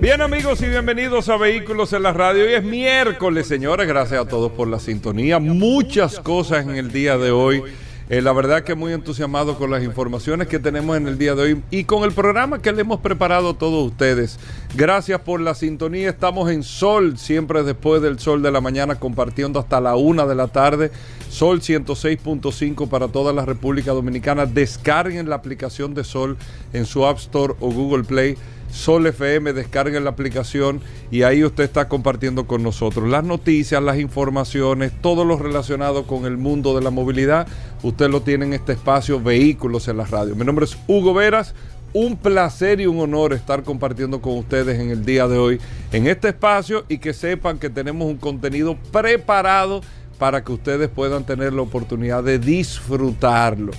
Bien amigos y bienvenidos a Vehículos en la Radio. Hoy es miércoles, señores. Gracias a todos por la sintonía. Muchas cosas en el día de hoy. Eh, la verdad que muy entusiasmado con las informaciones que tenemos en el día de hoy y con el programa que le hemos preparado a todos ustedes. Gracias por la sintonía. Estamos en Sol, siempre después del Sol de la mañana, compartiendo hasta la una de la tarde. Sol 106.5 para toda la República Dominicana. Descarguen la aplicación de Sol en su App Store o Google Play. Sol FM, descarguen la aplicación y ahí usted está compartiendo con nosotros las noticias, las informaciones, todo lo relacionado con el mundo de la movilidad. Usted lo tiene en este espacio Vehículos en la Radio. Mi nombre es Hugo Veras. Un placer y un honor estar compartiendo con ustedes en el día de hoy en este espacio y que sepan que tenemos un contenido preparado para que ustedes puedan tener la oportunidad de disfrutarlo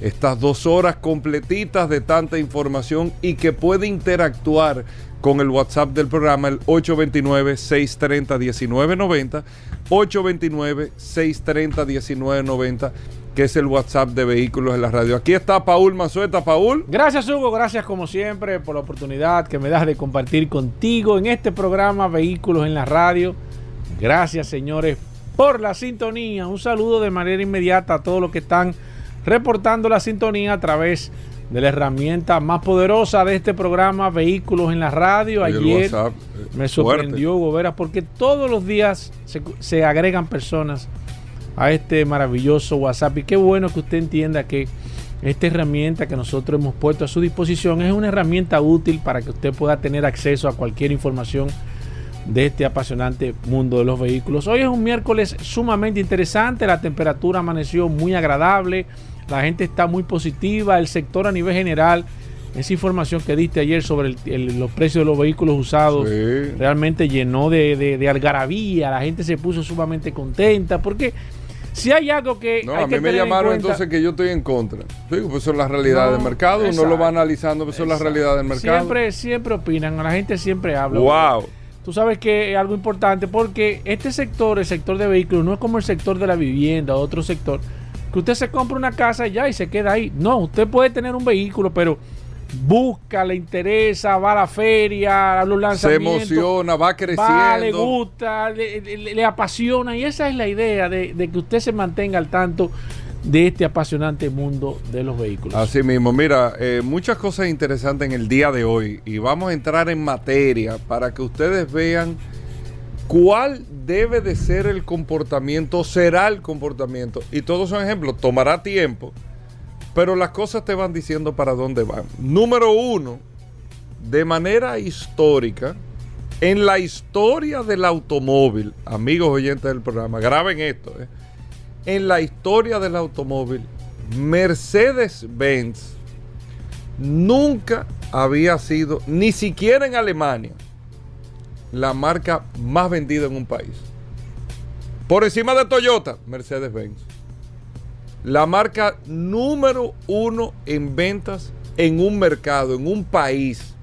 estas dos horas completitas de tanta información y que puede interactuar con el WhatsApp del programa, el 829-630-1990, 829-630-1990, que es el WhatsApp de Vehículos en la Radio. Aquí está Paul Mazueta. Paul. Gracias Hugo, gracias como siempre por la oportunidad que me das de compartir contigo en este programa Vehículos en la Radio. Gracias señores por la sintonía. Un saludo de manera inmediata a todos los que están reportando la sintonía a través de la herramienta más poderosa de este programa, Vehículos en la Radio. Ayer me sorprendió, Hugo Veras, porque todos los días se, se, agregan personas a este maravilloso WhatsApp. Y qué bueno que usted entienda que esta herramienta que nosotros hemos puesto a su disposición es una herramienta útil para que usted pueda tener acceso a cualquier información de este apasionante mundo de los vehículos. Hoy es un miércoles sumamente interesante, la temperatura amaneció muy agradable la gente está muy positiva, el sector a nivel general, esa información que diste ayer sobre los precios de los vehículos usados realmente llenó de, algarabía, la gente se puso sumamente contenta, porque si hay algo que... No, a mí me llamaron entonces que yo estoy en contra. Digo, pues son las realidades del mercado, uno lo va analizando, pues son las realidades del mercado. Siempre, siempre opinan, la gente siempre habla. ¡Wow! Tú sabes que es algo importante porque este sector, el sector de vehículos, no es como el sector de la vivienda, otro sector que usted se compra una casa ya y se queda ahí. No, usted puede tener un vehículo, pero busca, le interesa, va a la feria, a los lanzamientos. Se emociona, va creciendo. Va, le gusta, le, apasiona. Y esa es la idea de, que usted se mantenga al tanto de este apasionante mundo de los vehículos. Así mismo, mira, eh, muchas cosas interesantes en el día de hoy y vamos a entrar en materia para que ustedes vean cuál debe de ser el comportamiento, será el comportamiento. Y todos son ejemplos, tomará tiempo, pero las cosas te van diciendo para dónde van. Número uno, de manera histórica, en la historia del automóvil, amigos oyentes del programa, graben esto, eh, en la historia del automóvil, Mercedes-Benz nunca había sido, ni siquiera en Alemania, la marca más vendida en un país. Por encima de Toyota, Mercedes-Benz. La marca número uno en ventas en un mercado, en un país.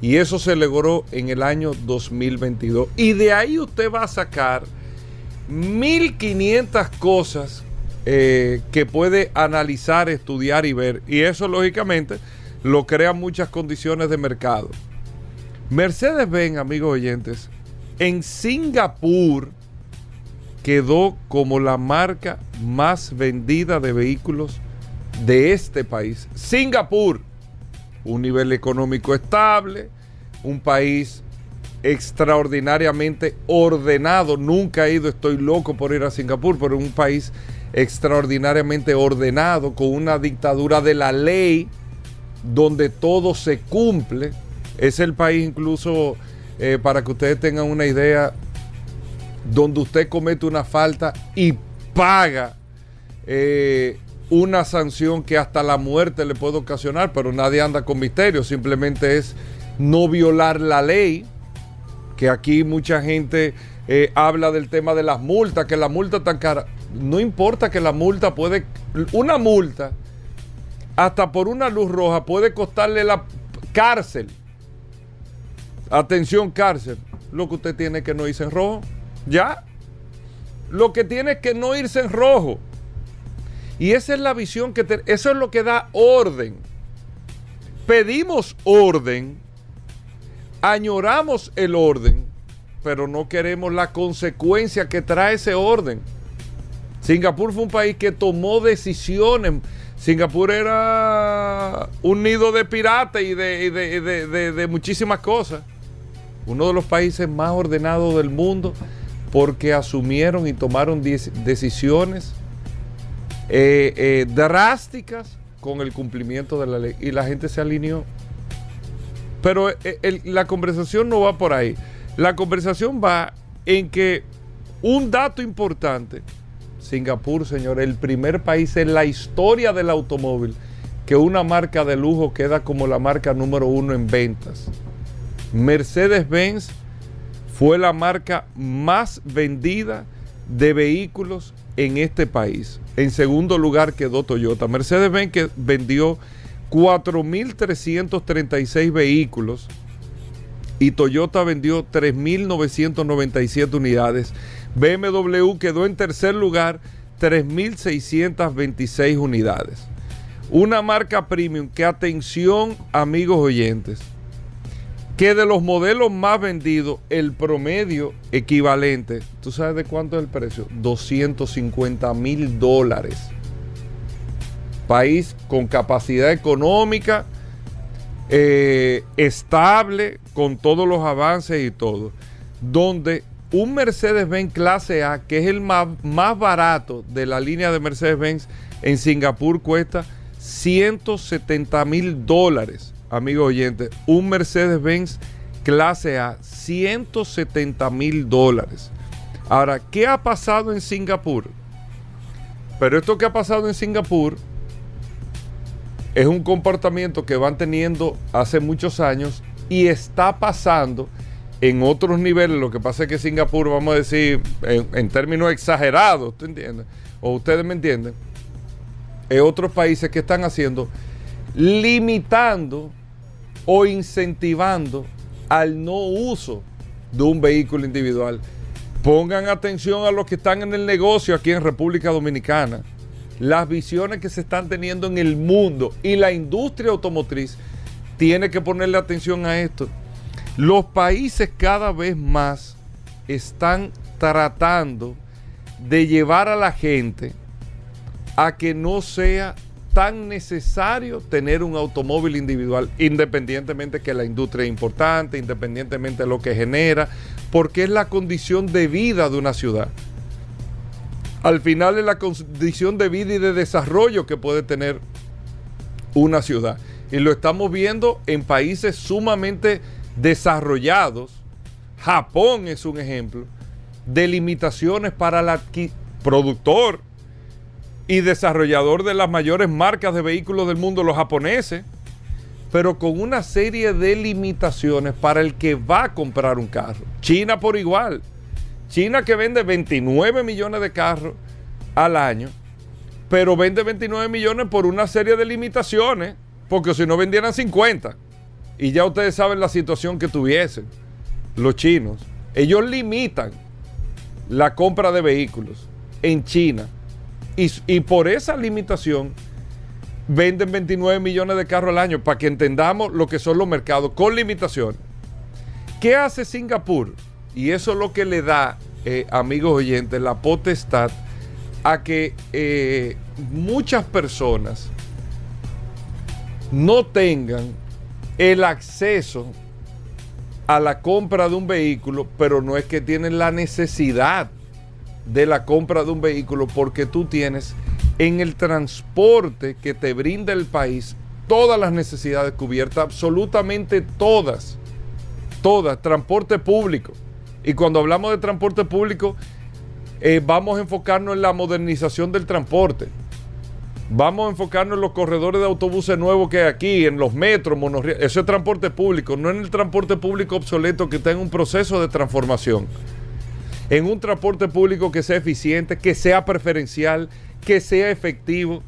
Y eso se logró en el año 2022. Y de ahí usted va a sacar 1500 cosas eh, que puede analizar, estudiar y ver. Y eso lógicamente lo crea muchas condiciones de mercado. Mercedes-Benz, amigos oyentes, en Singapur quedó como la marca más vendida de vehículos de este país. Singapur, un nivel económico estable, un país extraordinariamente ordenado. Nunca he ido, estoy loco por ir a Singapur, pero un país extraordinariamente ordenado, con una dictadura de la ley, donde todo se cumple es el país incluso, eh, para que ustedes tengan una idea, donde usted comete una falta y paga eh, una sanción que hasta la muerte le puede ocasionar, pero nadie anda con misterio, simplemente es no violar la ley, que aquí mucha gente eh, habla del tema de las multas, que la multa tan cara. No importa que la multa puede, una multa, hasta por una luz roja, puede costarle la cárcel. Atención, cárcel. Lo que usted tiene que no irse en rojo. Ya. Lo que tiene es que no irse en rojo. Y esa es la visión que... eso es lo que da orden. Pedimos orden, añoramos el orden, pero no queremos la consecuencia que trae ese orden. Singapur fue un país que tomó decisiones. Singapur era un nido de piratas y de, muchísimas cosas. Uno de los países más ordenados del mundo porque asumieron y tomaron decisiones eh, eh, drásticas con el cumplimiento de la ley y la gente se alineó. Pero eh, la conversación no va por ahí. La conversación va en que un dato importante, Singapur, señor, el primer país en la historia del automóvil que una marca de lujo queda como la marca número uno en ventas. Mercedes-Benz fue la marca más vendida de vehículos en este país. En segundo lugar quedó Toyota. Mercedes-Benz vendió 4.336 vehículos y Toyota vendió 3.997 unidades. BMW quedó en tercer lugar, 3.626 unidades. Una marca premium que, atención amigos oyentes, que de los modelos más vendidos, el promedio equivalente, ¿tú sabes de cuánto es el precio? 250 mil dólares. País con capacidad económica, eh, estable, con todos los avances y todo. Donde un Mercedes-Benz clase A, que es el más, más barato de la línea de Mercedes-Benz en Singapur, cuesta 170 mil dólares amigo oyente, un Mercedes-Benz clase A, 170 mil dólares. Ahora, ¿qué ha pasado en Singapur? Pero esto que ha pasado en Singapur es un comportamiento que van teniendo hace muchos años y está pasando en otros niveles. Lo que pasa es que Singapur, vamos a decir, en, términos exagerados, ¿tú entiendes? O ustedes me entienden, es otros países que están haciendo limitando o incentivando al no uso de un vehículo individual. Pongan atención a los que están en el negocio aquí en República Dominicana. Las visiones que se están teniendo en el mundo y la industria automotriz tiene que ponerle atención a esto. Los países cada vez más están tratando de llevar a la gente a que no sea tan necesario tener un automóvil individual, independientemente que la industria es importante, independientemente de lo que genera, porque es la condición de vida de una ciudad. Al final es la condición de vida y de desarrollo que puede tener una ciudad. Y lo estamos viendo en países sumamente desarrollados. Japón es un ejemplo de limitaciones para el productor y desarrollador de las mayores marcas de vehículos del mundo, los japoneses, pero con una serie de limitaciones para el que va a comprar un carro. China por igual. China que vende 29 millones de carros al año, pero vende 29 millones por una serie de limitaciones, porque si no vendieran 50. Y ya ustedes saben la situación que tuviesen los chinos. Ellos limitan la compra de vehículos en China y, por esa limitación venden 29 millones de carros al año para que entendamos lo que son los mercados con limitaciones. ¿Qué hace Singapur? Y eso es lo que le da, eh, amigos oyentes, la potestad a que eh, muchas personas no tengan el acceso a la compra de un vehículo, pero no es que tienen la necesidad de la compra de un vehículo porque tú tienes en el transporte que te brinda el país todas las necesidades cubiertas, absolutamente todas, todas, transporte público. Y cuando hablamos de transporte público, eh, vamos a enfocarnos en la modernización del transporte. Vamos a enfocarnos en los corredores de autobuses nuevos que hay aquí, en los metros, monorriel. Eso es transporte público, no en el transporte público obsoleto que está en un proceso de transformación. En un transporte público que sea eficiente, que sea preferencial, que sea efectivo.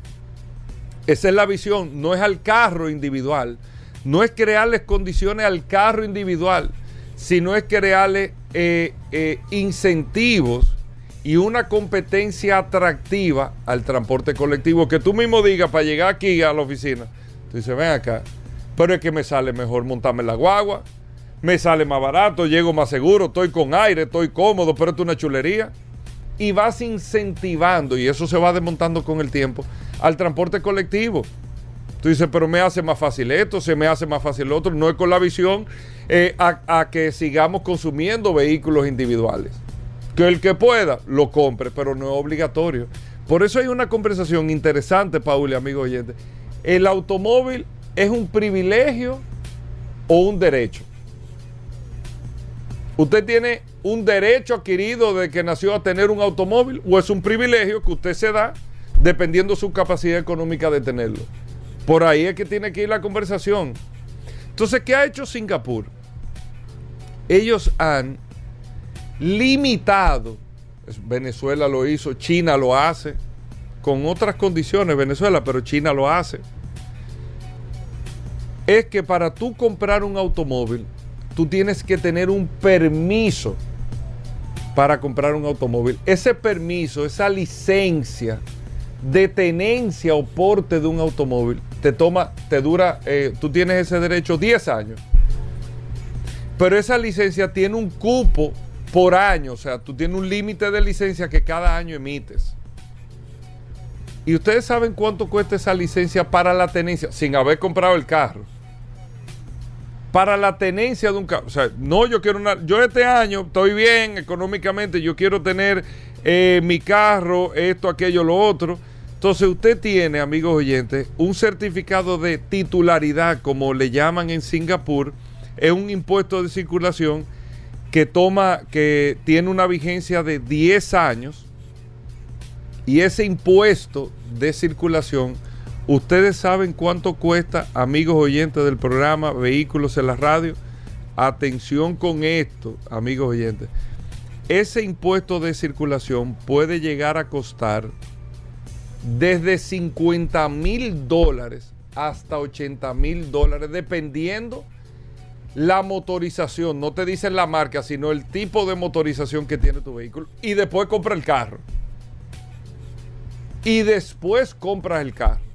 Esa es la visión, no es al carro individual, no es crearles condiciones al carro individual, sino es crearle eh, eh, incentivos y una competencia atractiva al transporte colectivo. Que tú mismo digas para llegar aquí a la oficina, tú dices, ven acá, pero es que me sale mejor montarme la guagua, me sale más barato, llego más seguro, estoy con aire, estoy cómodo, pero es una chulería. Y vas incentivando, y eso se va desmontando con el tiempo, al transporte colectivo. Tú dices, pero me hace más fácil esto, se me hace más fácil lo otro. No es con la visión eh, a, a que sigamos consumiendo vehículos individuales. Que el que pueda lo compre, pero no es obligatorio. Por eso hay una conversación interesante, Paul y amigo oyente. El automóvil es un privilegio o un derecho. ¿Usted tiene un derecho adquirido de que nació a tener un automóvil o es un privilegio que usted se da dependiendo su capacidad económica de tenerlo? Por ahí es que tiene que ir la conversación. Entonces, ¿qué ha hecho Singapur? Ellos han limitado, Venezuela lo hizo, China lo hace, con otras condiciones Venezuela, pero China lo hace. Es que para tú comprar un automóvil, tú tienes que tener un permiso para comprar un automóvil. Ese permiso, esa licencia de tenencia o porte de un automóvil, te toma, te dura, eh, tú tienes ese derecho 10 años. Pero esa licencia tiene un cupo por año, o sea, tú tienes un límite de licencia que cada año emites. Y ustedes saben cuánto cuesta esa licencia para la tenencia, sin haber comprado el carro para la tenencia de un carro. O sea, no, yo quiero una. Yo este año estoy bien económicamente, yo quiero tener eh, mi carro, esto, aquello, lo otro. Entonces, usted tiene, amigos oyentes, un certificado de titularidad, como le llaman en Singapur, es un impuesto de circulación que toma, que tiene una vigencia de 10 años. Y ese impuesto de circulación Ustedes saben cuánto cuesta, amigos oyentes del programa Vehículos en la Radio. Atención con esto, amigos oyentes. Ese impuesto de circulación puede llegar a costar desde 50 mil dólares hasta 80 mil dólares, dependiendo la motorización. No te dicen la marca, sino el tipo de motorización que tiene tu vehículo. Y después compra el carro. Y después compras el carro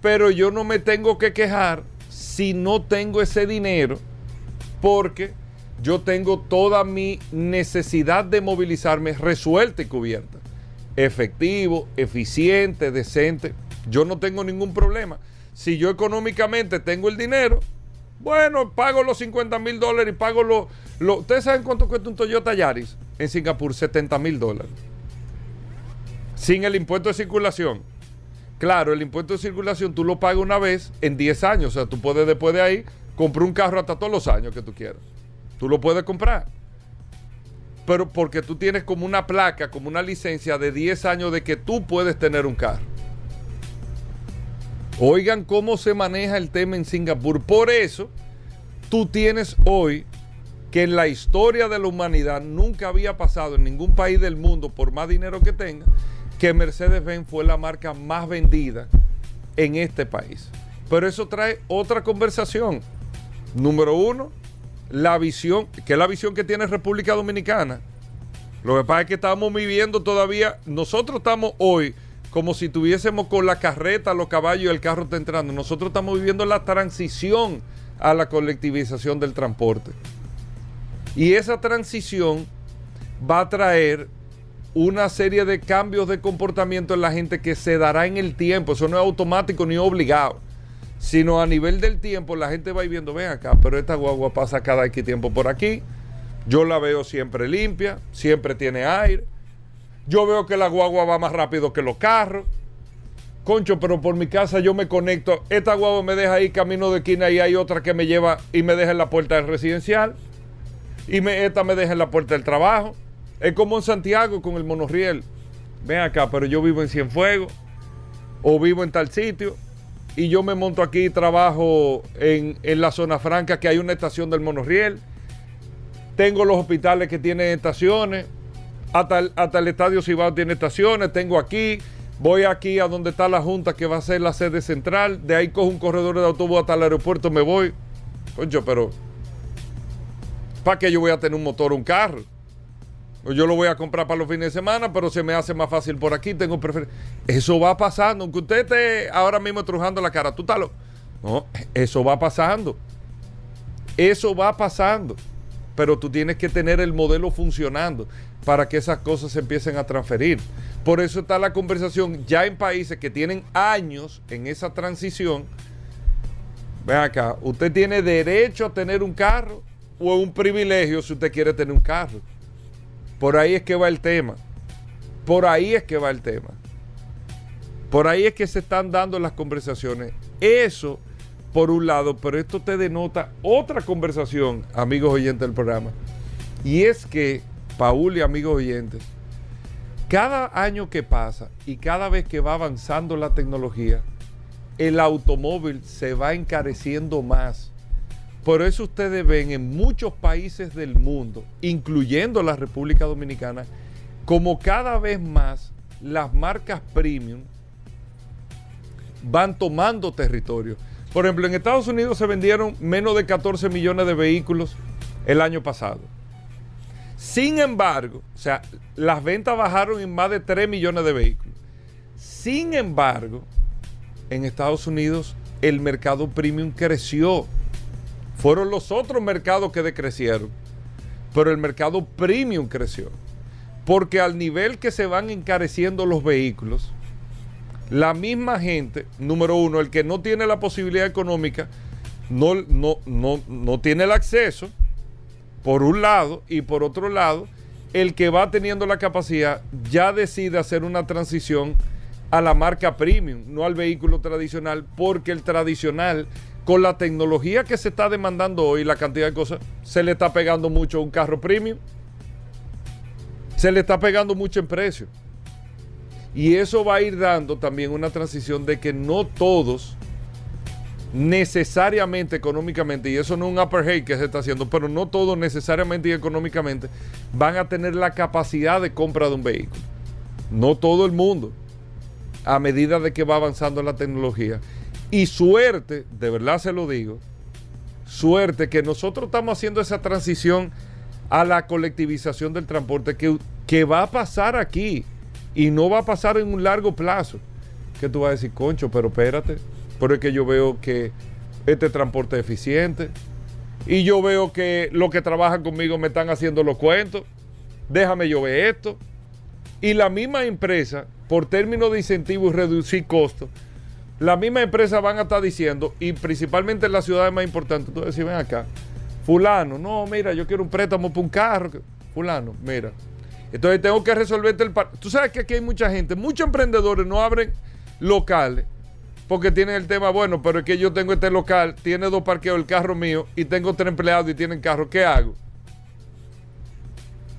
pero yo no me tengo que quejar si no tengo ese dinero porque yo tengo toda mi necesidad de movilizarme resuelta y cubierta. Efectivo, eficiente, decente. Yo no tengo ningún problema. Si yo económicamente tengo el dinero, bueno, pago los 50 mil dólares y pago los... Lo, ¿Ustedes saben cuánto cuesta un Toyota Yaris en Singapur? 70 mil dólares. Sin el impuesto de circulación. Claro, el impuesto de circulación tú lo pagas una vez en 10 años. O sea, tú puedes después de ahí comprar un carro hasta todos los años que tú quieras. Tú lo puedes comprar. Pero porque tú tienes como una placa, como una licencia de 10 años de que tú puedes tener un carro. Oigan cómo se maneja el tema en Singapur. Por eso, tú tienes hoy que en la historia de la humanidad nunca había pasado en ningún país del mundo, por más dinero que tenga, que Mercedes-Benz fue la marca más vendida en este país. Pero eso trae otra conversación. Número uno, la visión, que es la visión que tiene República Dominicana. Lo que pasa es que estamos viviendo todavía, nosotros estamos hoy como si tuviésemos con la carreta, los caballos y el carro está entrando. Nosotros estamos viviendo la transición a la colectivización del transporte. Y esa transición va a traer una serie de cambios de comportamiento en la gente que se dará en el tiempo. Eso no es automático ni obligado. Sino a nivel del tiempo la gente va viendo, ven acá, pero esta guagua pasa cada X tiempo por aquí. Yo la veo siempre limpia, siempre tiene aire. Yo veo que la guagua va más rápido que los carros. Concho, pero por mi casa yo me conecto. Esta guagua me deja ahí camino de esquina y hay otra que me lleva y me deja en la puerta del residencial. Y me, esta me deja en la puerta del trabajo. Es como en Santiago con el monorriel. Ven acá, pero yo vivo en Cienfuegos o vivo en tal sitio y yo me monto aquí y trabajo en, en, la zona franca que hay una estación del monorriel tengo los hospitales que tienen estaciones, hasta el, hasta el Estadio Cibao tiene estaciones, tengo aquí, voy aquí a donde está la Junta que va a ser la sede central, de ahí cojo un corredor de autobús hasta el aeropuerto, me voy. Concho, pero ¿para qué yo voy a tener un motor o un carro? Yo lo voy a comprar para los fines de semana, pero se me hace más fácil por aquí, tengo preferencia. Eso va pasando, aunque usted esté ahora mismo trujando la cara, tú tal. No, eso va pasando. Eso va pasando. Pero tú tienes que tener el modelo funcionando para que esas cosas se empiecen a transferir. Por eso está la conversación ya en países que tienen años en esa transición. Ven acá, usted tiene derecho a tener un carro o un privilegio si usted quiere tener un carro. Por ahí es que va el tema. Por ahí es que va el tema. Por ahí es que se están dando las conversaciones. Eso, por un lado, pero esto te denota otra conversación, amigos oyentes del programa. Y es que, Paul y amigos oyentes, cada año que pasa y cada vez que va avanzando la tecnología, el automóvil se va encareciendo más. Por eso ustedes ven en muchos países del mundo, incluyendo la República Dominicana, como cada vez más las marcas premium van tomando territorio. Por ejemplo, en Estados Unidos se vendieron menos de 14 millones de vehículos el año pasado. Sin embargo, o sea, las ventas bajaron en más de 3 millones de vehículos. Sin embargo, en Estados Unidos el mercado premium creció. Fueron los otros mercados que decrecieron, pero el mercado premium creció. Porque al nivel que se van encareciendo los vehículos, la misma gente, número uno, el que no tiene la posibilidad económica, no, no, no, no tiene el acceso, por un lado, y por otro lado, el que va teniendo la capacidad ya decide hacer una transición a la marca premium, no al vehículo tradicional, porque el tradicional, con la tecnología que se está demandando hoy, la cantidad de cosas, se le está pegando mucho a un carro premium. Se le está pegando mucho en precio. Y eso va a ir dando también una transición de que no todos necesariamente económicamente, y eso no es un upper hate que se está haciendo, pero no todos necesariamente y económicamente van a tener la capacidad de compra de un vehículo. No todo el mundo, a medida de que va avanzando la tecnología. Y suerte, de verdad se lo digo, suerte que nosotros estamos haciendo esa transición a la colectivización del transporte que, que va a pasar aquí y no va a pasar en un largo plazo. Que tú vas a decir, concho, pero espérate, pero es que yo veo que este transporte es eficiente y yo veo que los que trabajan conmigo me están haciendo los cuentos, déjame yo ver esto. Y la misma empresa, por términos de incentivo y reducir costos, la misma empresa van a estar diciendo, y principalmente en las ciudades más importantes, tú decís, ven acá, fulano, no, mira, yo quiero un préstamo para un carro, fulano, mira. Entonces tengo que resolverte el... Tú sabes que aquí hay mucha gente, muchos emprendedores no abren locales porque tienen el tema, bueno, pero es que yo tengo este local, tiene dos parqueos, el carro mío, y tengo tres empleados y tienen carro, ¿qué hago?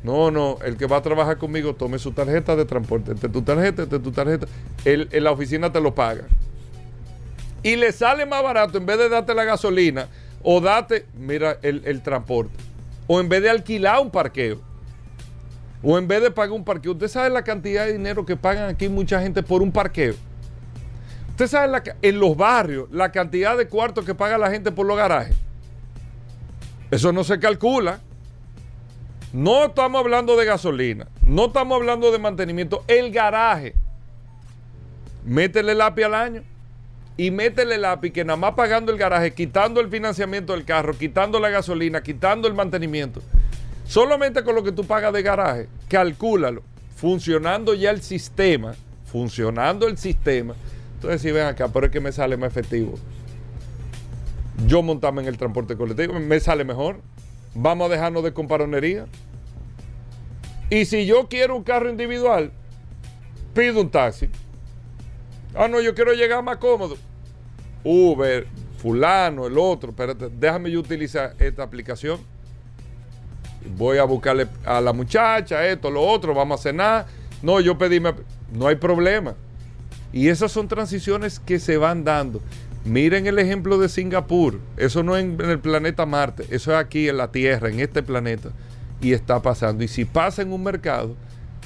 No, no, el que va a trabajar conmigo tome su tarjeta de transporte, este tu tarjeta, este tu tarjeta, en la oficina te lo paga. Y le sale más barato en vez de darte la gasolina o date, mira, el, el transporte. O en vez de alquilar un parqueo. O en vez de pagar un parqueo. Usted sabe la cantidad de dinero que pagan aquí mucha gente por un parqueo. Usted sabe en los barrios la cantidad de cuartos que paga la gente por los garajes. Eso no se calcula. No estamos hablando de gasolina. No estamos hablando de mantenimiento. El garaje. Métele lápiz al año. Y métele lápiz que nada más pagando el garaje, quitando el financiamiento del carro, quitando la gasolina, quitando el mantenimiento. Solamente con lo que tú pagas de garaje, calcúlalo. Funcionando ya el sistema, funcionando el sistema. Entonces, si ven acá, pero es que me sale más efectivo. Yo montarme en el transporte colectivo, me sale mejor. Vamos a dejarnos de comparonería. Y si yo quiero un carro individual, pido un taxi. Ah, no, yo quiero llegar más cómodo. Uber, fulano, el otro. Espérate, déjame yo utilizar esta aplicación. Voy a buscarle a la muchacha, esto, lo otro, vamos a cenar. No, yo pedí, no hay problema. Y esas son transiciones que se van dando. Miren el ejemplo de Singapur. Eso no es en el planeta Marte, eso es aquí en la Tierra, en este planeta. y está pasando. Y si pasa en un mercado,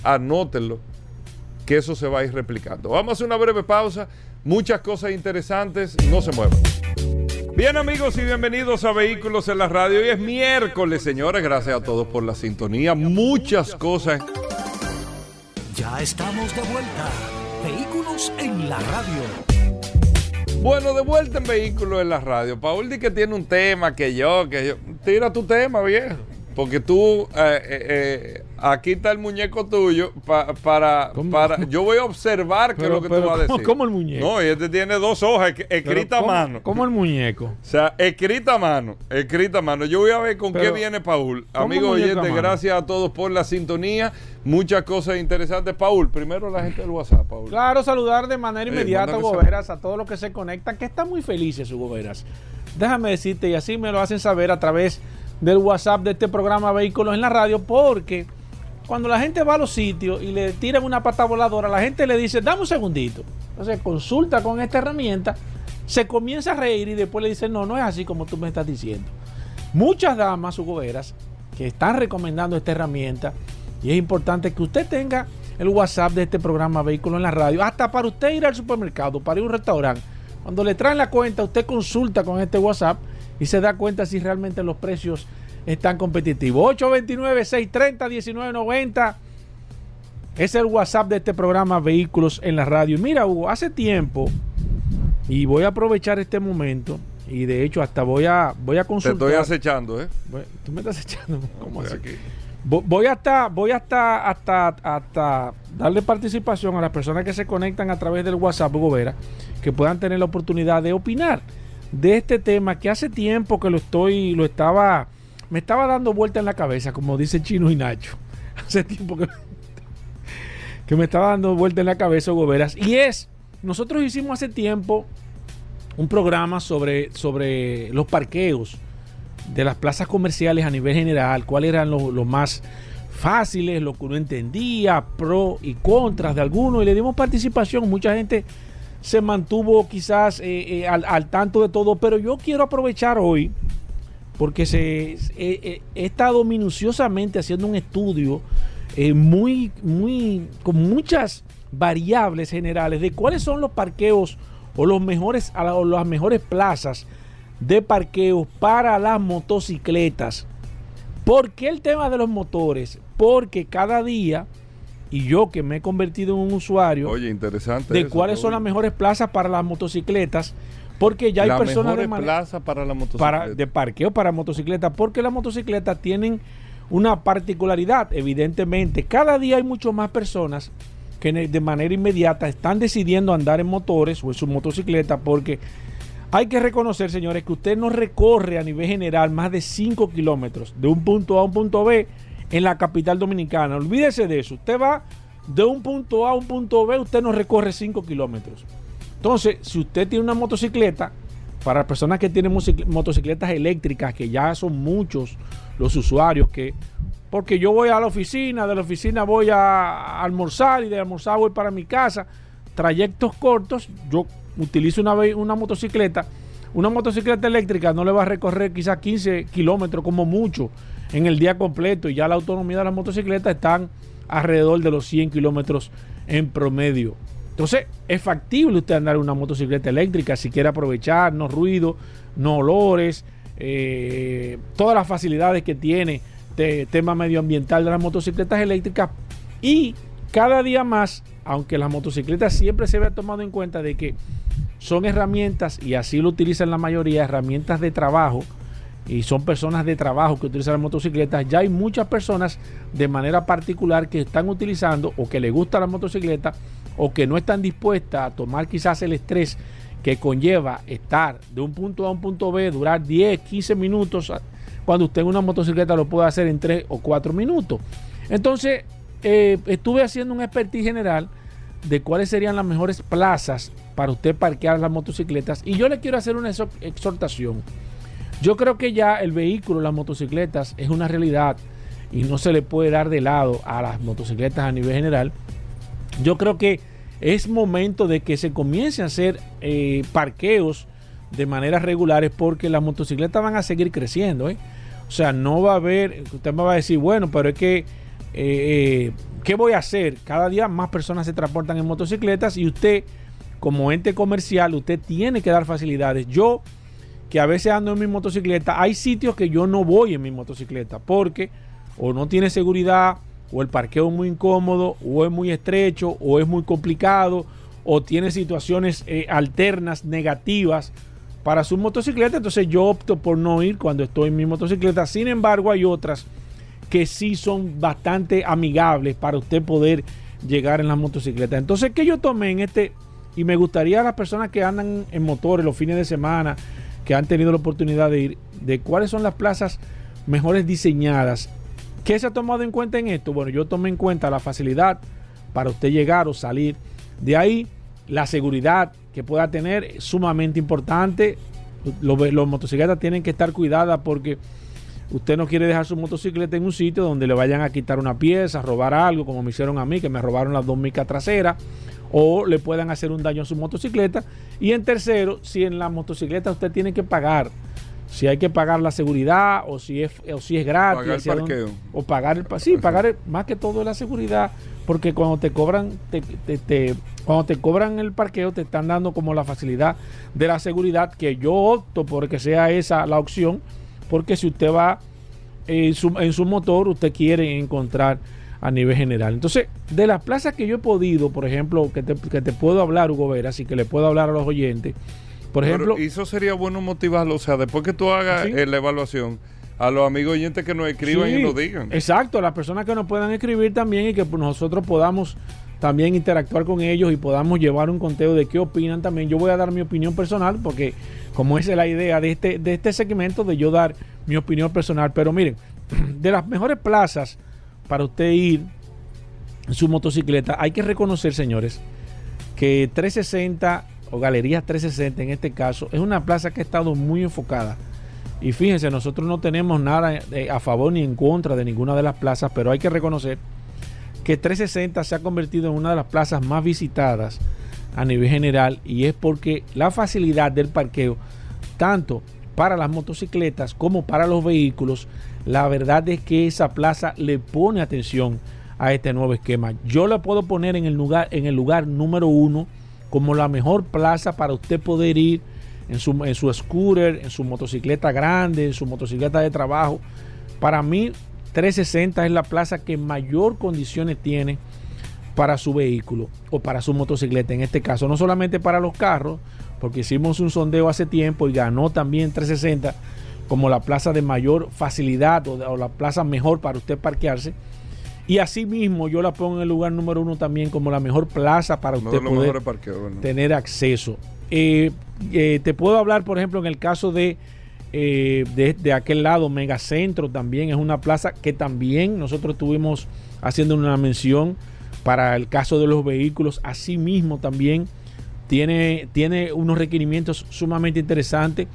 anótenlo, que eso se va a ir replicando. Vamos a hacer una breve pausa. Muchas cosas interesantes, no se muevan. Bien amigos y bienvenidos a Vehículos en la Radio. Hoy es miércoles, señores. Gracias a todos por la sintonía. Muchas cosas. Ya estamos de vuelta. Vehículos en la Radio. Bueno, de vuelta en Vehículos en la Radio. Paul di que tiene un tema que yo, que yo. Tira tu tema, viejo. Porque tú, eh, eh, eh, aquí está el muñeco tuyo pa- para, ¿Cómo? para. Yo voy a observar qué es lo que pero tú vas a ¿cómo- decir. cómo el muñeco? No, y este tiene dos hojas escri- Pero escritas a ¿cómo- mano. ¿Cómo el muñeco? O sea, escrita a mano, escrita a mano. Yo voy a ver con Pero, qué viene Paul. ¿cómo Amigos a oyentes, mano? gracias a todos por la sintonía. Muchas cosas interesantes. Paul, primero la gente del WhatsApp, Paul. Claro, saludar de manera Eh, inmediata, mándale Hugo. Veras, a todos los que se conectan, que están muy felices, Hugo Veras. Déjame decirte, y así me lo hacen saber a través del WhatsApp de este programa Vehículos en la Radio, porque cuando la gente va a los sitios y le tiran una pata voladora, la gente le dice, dame un segundito. Entonces consulta con esta herramienta, se comienza a reír y después le dice, no, no es así como tú me estás diciendo. Muchas damas, Hugo Veras, que están recomendando esta herramienta y es importante que usted tenga el WhatsApp de este programa Vehículo en la Radio, hasta para usted ir al supermercado, para ir a un restaurante. Cuando le traen la cuenta, usted consulta con este WhatsApp y se da cuenta si realmente los precios están competitivos. 829-630-1990 es el WhatsApp de este programa Vehículos en la Radio. Mira, Hugo, hace tiempo, y voy a aprovechar este momento, y de hecho hasta voy a, voy a Te consultar. estoy acechando, ¿eh? Voy- Tú me estás echando. ¿Cómo así? aquí. Vo- Voy hasta, voy hasta, hasta, hasta darle participación a las personas que se conectan a través del WhatsApp, Hugo Vera, que puedan tener la oportunidad de opinar de este tema que hace tiempo que lo estoy, lo estaba, me estaba dando vuelta en la cabeza, como dice Chino y Nacho. Hace tiempo que, que me estaba dando vuelta en la cabeza, Hugo Veras. Y es, nosotros hicimos hace tiempo un programa sobre, sobre los parqueos de las plazas comerciales a nivel general, cuáles eran los, los más fáciles, lo que uno entendía, pro y contras de algunos, y le dimos participación. Mucha gente se mantuvo quizás eh, eh, al, al tanto de todo, pero yo quiero aprovechar hoy, porque se, eh, eh, he estado minuciosamente haciendo un estudio eh, muy, muy, con muchas variables generales de cuáles son los parqueos o los mejores, o las mejores plazas de parqueo para las motocicletas. ¿Por qué el tema de los motores? Porque cada día, y yo que me he convertido en un usuario Oye, interesante. de eso, cuáles son las mejores plazas para las motocicletas, porque ya hay La personas mejor de plaza para la motocicleta. para, de parqueo para motocicletas, porque las motocicletas tienen una particularidad. Evidentemente, cada día hay mucho más personas que de manera inmediata están decidiendo andar en motores o en sus motocicletas, porque hay que reconocer, señores, que usted no recorre a nivel general más de 5 kilómetros de un punto A a un punto B en la capital dominicana. Olvídese de eso. Usted va de un punto A a un punto B, usted no recorre 5 kilómetros. Entonces, si usted tiene una motocicleta, para personas que tienen motocic- motocicletas eléctricas, que ya son muchos los usuarios que, porque yo voy a la oficina, de la oficina voy a almorzar y de almorzar voy para mi casa, trayectos cortos, yo utilizo una, ve- una motocicleta, una motocicleta eléctrica no le va a recorrer quizás 15 kilómetros como mucho en el día completo y ya la autonomía de las motocicletas están alrededor de los 100 kilómetros en promedio. Entonces, es factible usted andar en una motocicleta eléctrica si quiere aprovechar, no ruido, no olores, eh, todas las facilidades que tiene de tema medioambiental de las motocicletas eléctricas. Y cada día más, aunque las motocicletas siempre se había tomado en cuenta de que son herramientas y así lo utilizan la mayoría, herramientas de trabajo y son personas de trabajo que utilizan las motocicletas, ya hay muchas personas de manera particular que están utilizando o que les gusta la motocicleta o que no están dispuestas a tomar quizás el estrés que conlleva estar de un punto A a un punto B, durar 10, 15 minutos, cuando usted en una motocicleta lo puede hacer en 3 o 4 minutos. Entonces, eh, estuve haciendo un expertise general de cuáles serían las mejores plazas para usted parquear las motocicletas y yo le quiero hacer una exhor- exhortación. Yo creo que ya el vehículo, las motocicletas, es una realidad y no se le puede dar de lado a las motocicletas a nivel general. Yo creo que es momento de que se comiencen a hacer eh, parqueos de manera regulares porque las motocicletas van a seguir creciendo. ¿eh? O sea, no va a haber, usted me va a decir, bueno, pero es que, eh, ¿qué voy a hacer? Cada día más personas se transportan en motocicletas y usted, como ente comercial, usted tiene que dar facilidades. Yo, que a veces ando en mi motocicleta, hay sitios que yo no voy en mi motocicleta porque o no tiene seguridad, o el parqueo es muy incómodo, o es muy estrecho, o es muy complicado, o tiene situaciones eh, alternas negativas para su motocicleta, entonces yo opto por no ir cuando estoy en mi motocicleta. Sin embargo, hay otras que sí son bastante amigables para usted poder llegar en la motocicleta. Entonces, ¿qué yo tomé en este? Y me gustaría a las personas que andan en motores los fines de semana, que han tenido la oportunidad de ir, de cuáles son las plazas mejores diseñadas. ¿Qué se ha tomado en cuenta en esto? Bueno, yo tomé en cuenta la facilidad para usted llegar o salir. De ahí, la seguridad que pueda tener es sumamente importante. Los, los motocicletas tienen que estar cuidadas porque usted no quiere dejar su motocicleta en un sitio donde le vayan a quitar una pieza, robar algo, como me hicieron a mí, que me robaron las dos micas traseras, o le puedan hacer un daño a su motocicleta. Y en tercero, si en la motocicleta usted tiene que pagar, si hay que pagar la seguridad o si es, o si es gratis, Pagar el parqueo. o pagar el pa- sí, pagar el- más que todo la seguridad, porque cuando te cobran, te, te- te- cuando te cobran el parqueo te están dando como la facilidad de la seguridad que yo opto por que sea esa la opción, porque si usted va en su, en su motor, usted quiere encontrar a nivel general. Entonces, de las plazas que yo he podido, por ejemplo, que te, que te puedo hablar, Hugo Veras, y que le puedo hablar a los oyentes, por Pero ejemplo, eso sería bueno motivarlo, o sea, después que tú hagas Sí. eh, la evaluación, a los amigos oyentes que nos escriban Sí, y nos digan. Exacto, las personas que nos puedan escribir también y que pues, nosotros podamos también interactuar con ellos y podamos llevar un conteo de qué opinan también. Yo voy a dar mi opinión personal porque como esa es la idea de este, de este segmento de yo dar mi opinión personal. Pero miren, de las mejores plazas para usted ir en su motocicleta, hay que reconocer, señores, que 360 o Galerías 360 en este caso es una plaza que ha estado muy enfocada. Y fíjense, nosotros no tenemos nada eh, a favor ni en contra de ninguna de las plazas, pero hay que reconocer que 360 se ha convertido en una de las plazas más visitadas a nivel general y es porque la facilidad del parqueo, tanto para las motocicletas como para los vehículos, la verdad es que esa plaza le pone atención a este nuevo esquema. Yo la puedo poner en el lugar, en el lugar número uno como la mejor plaza para usted poder ir en su, en su scooter, en su motocicleta grande, en su motocicleta de trabajo. Para mí, 360 es la plaza que mayor condiciones tiene para su vehículo o para su motocicleta. En este caso, no solamente para los carros, porque hicimos un sondeo hace tiempo y ganó también 360 como la plaza de mayor facilidad o, o la plaza mejor para usted parquearse. Y asimismo yo la pongo en el lugar número uno también como la mejor plaza para usted poder tener acceso. Eh, eh, te puedo hablar, por ejemplo, en el caso de, eh, de, de aquel lado, Megacentro también es una plaza que también nosotros estuvimos haciendo una mención para el caso de los vehículos. Asimismo también tiene, tiene unos requerimientos sumamente interesantes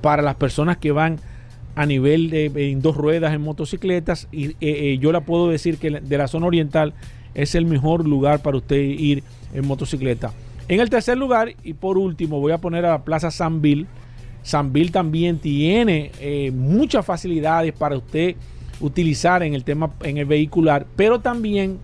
para las personas que van a nivel de en dos ruedas en motocicletas y eh, eh, yo la puedo decir que de la zona oriental es el mejor lugar para usted ir en motocicleta. En el tercer lugar y por último voy a poner a la Plaza Sanville. Sanville también tiene eh, muchas facilidades para usted utilizar en el tema en el vehicular, pero también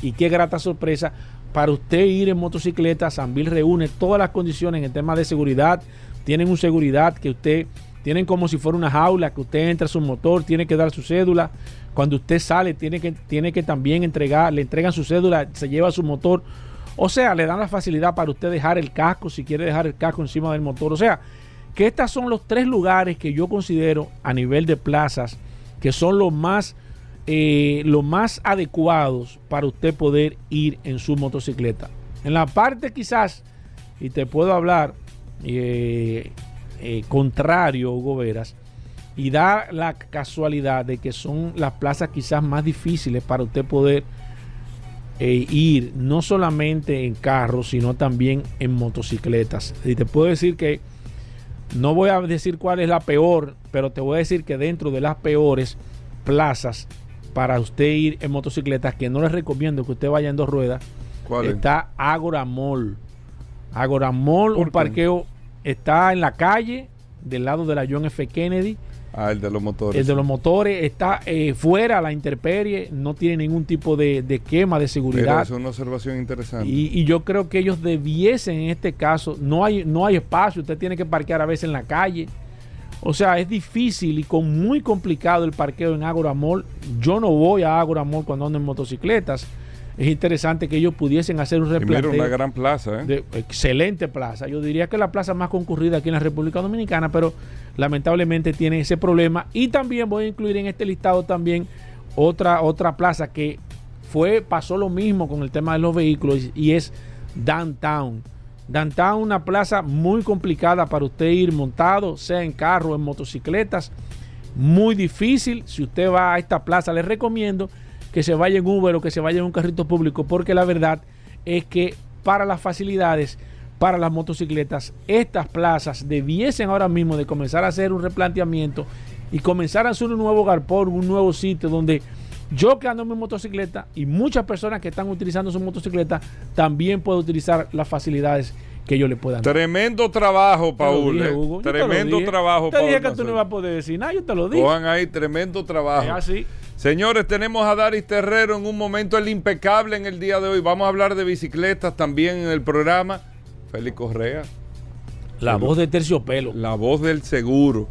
y qué grata sorpresa para usted ir en motocicleta. Sanville reúne todas las condiciones en el tema de seguridad. Tienen un seguridad que usted tienen como si fuera una jaula que usted entra a su motor, tiene que dar su cédula. Cuando usted sale, tiene que, tiene que también entregar, le entregan su cédula, se lleva su motor. O sea, le dan la facilidad para usted dejar el casco, si quiere dejar el casco encima del motor. O sea, que estos son los tres lugares que yo considero a nivel de plazas que son los más, eh, los más adecuados para usted poder ir en su motocicleta. En la parte quizás, y te puedo hablar eh, eh, contrario, Hugo Veras, y da la casualidad de que son las plazas quizás más difíciles para usted poder eh, ir, no solamente en carros, sino también en motocicletas. Y te puedo decir que no voy a decir cuál es la peor, pero te voy a decir que dentro de las peores plazas para usted ir en motocicletas, que no les recomiendo que usted vaya en dos ruedas, ¿Cuál es? está Agora Mall. Agora Mall, ¿Por un qué? parqueo, está en la calle, del lado de la John F. Kennedy, Ah, el de los motores. El de los motores está eh, fuera a la intemperie, no tiene ningún tipo de, de quema de Pero seguridad. es una observación interesante. Y, y yo creo que ellos debiesen en este caso, no hay, no hay espacio, usted tiene que parquear a veces en la calle. O sea, es difícil y con muy complicado el parqueo en Agora Mall. Yo no voy a Agora Mall cuando ando en motocicletas. Es interesante que ellos pudiesen hacer un Y mira, replanteo. una gran plaza, ¿eh? de excelente plaza. Yo diría que la plaza más concurrida aquí en la República Dominicana, pero lamentablemente tiene ese problema. Y también voy a incluir en este listado también otra, otra plaza que fue, pasó lo mismo con el tema de los vehículos y es Downtown. Downtown, una plaza muy complicada para usted ir montado, sea en carro o en motocicletas. Muy difícil. Si usted va a esta plaza, les recomiendo que se vaya en Uber o que se vaya en un carrito público, porque la verdad es que para las facilidades, para las motocicletas, estas plazas debiesen ahora mismo de comenzar a hacer un replanteamiento y comenzar a hacer un nuevo garpón, un nuevo sitio donde yo que ando en mi motocicleta y muchas personas que están utilizando su motocicleta también puedo utilizar las facilidades que yo le puedan dar. Tremendo trabajo, Paul. dije, eh. Hugo, te Tremendo dije. trabajo, Paul. que tú no ibas a poder decir nada, yo te lo dije. Cojan ahí, tremendo trabajo. Es así. Señores, tenemos a Daris Terrero en un momento el impecable en el día de hoy. Vamos a hablar de bicicletas también en el programa. Félix Correa, La voz de terciopelo. la voz del seguro.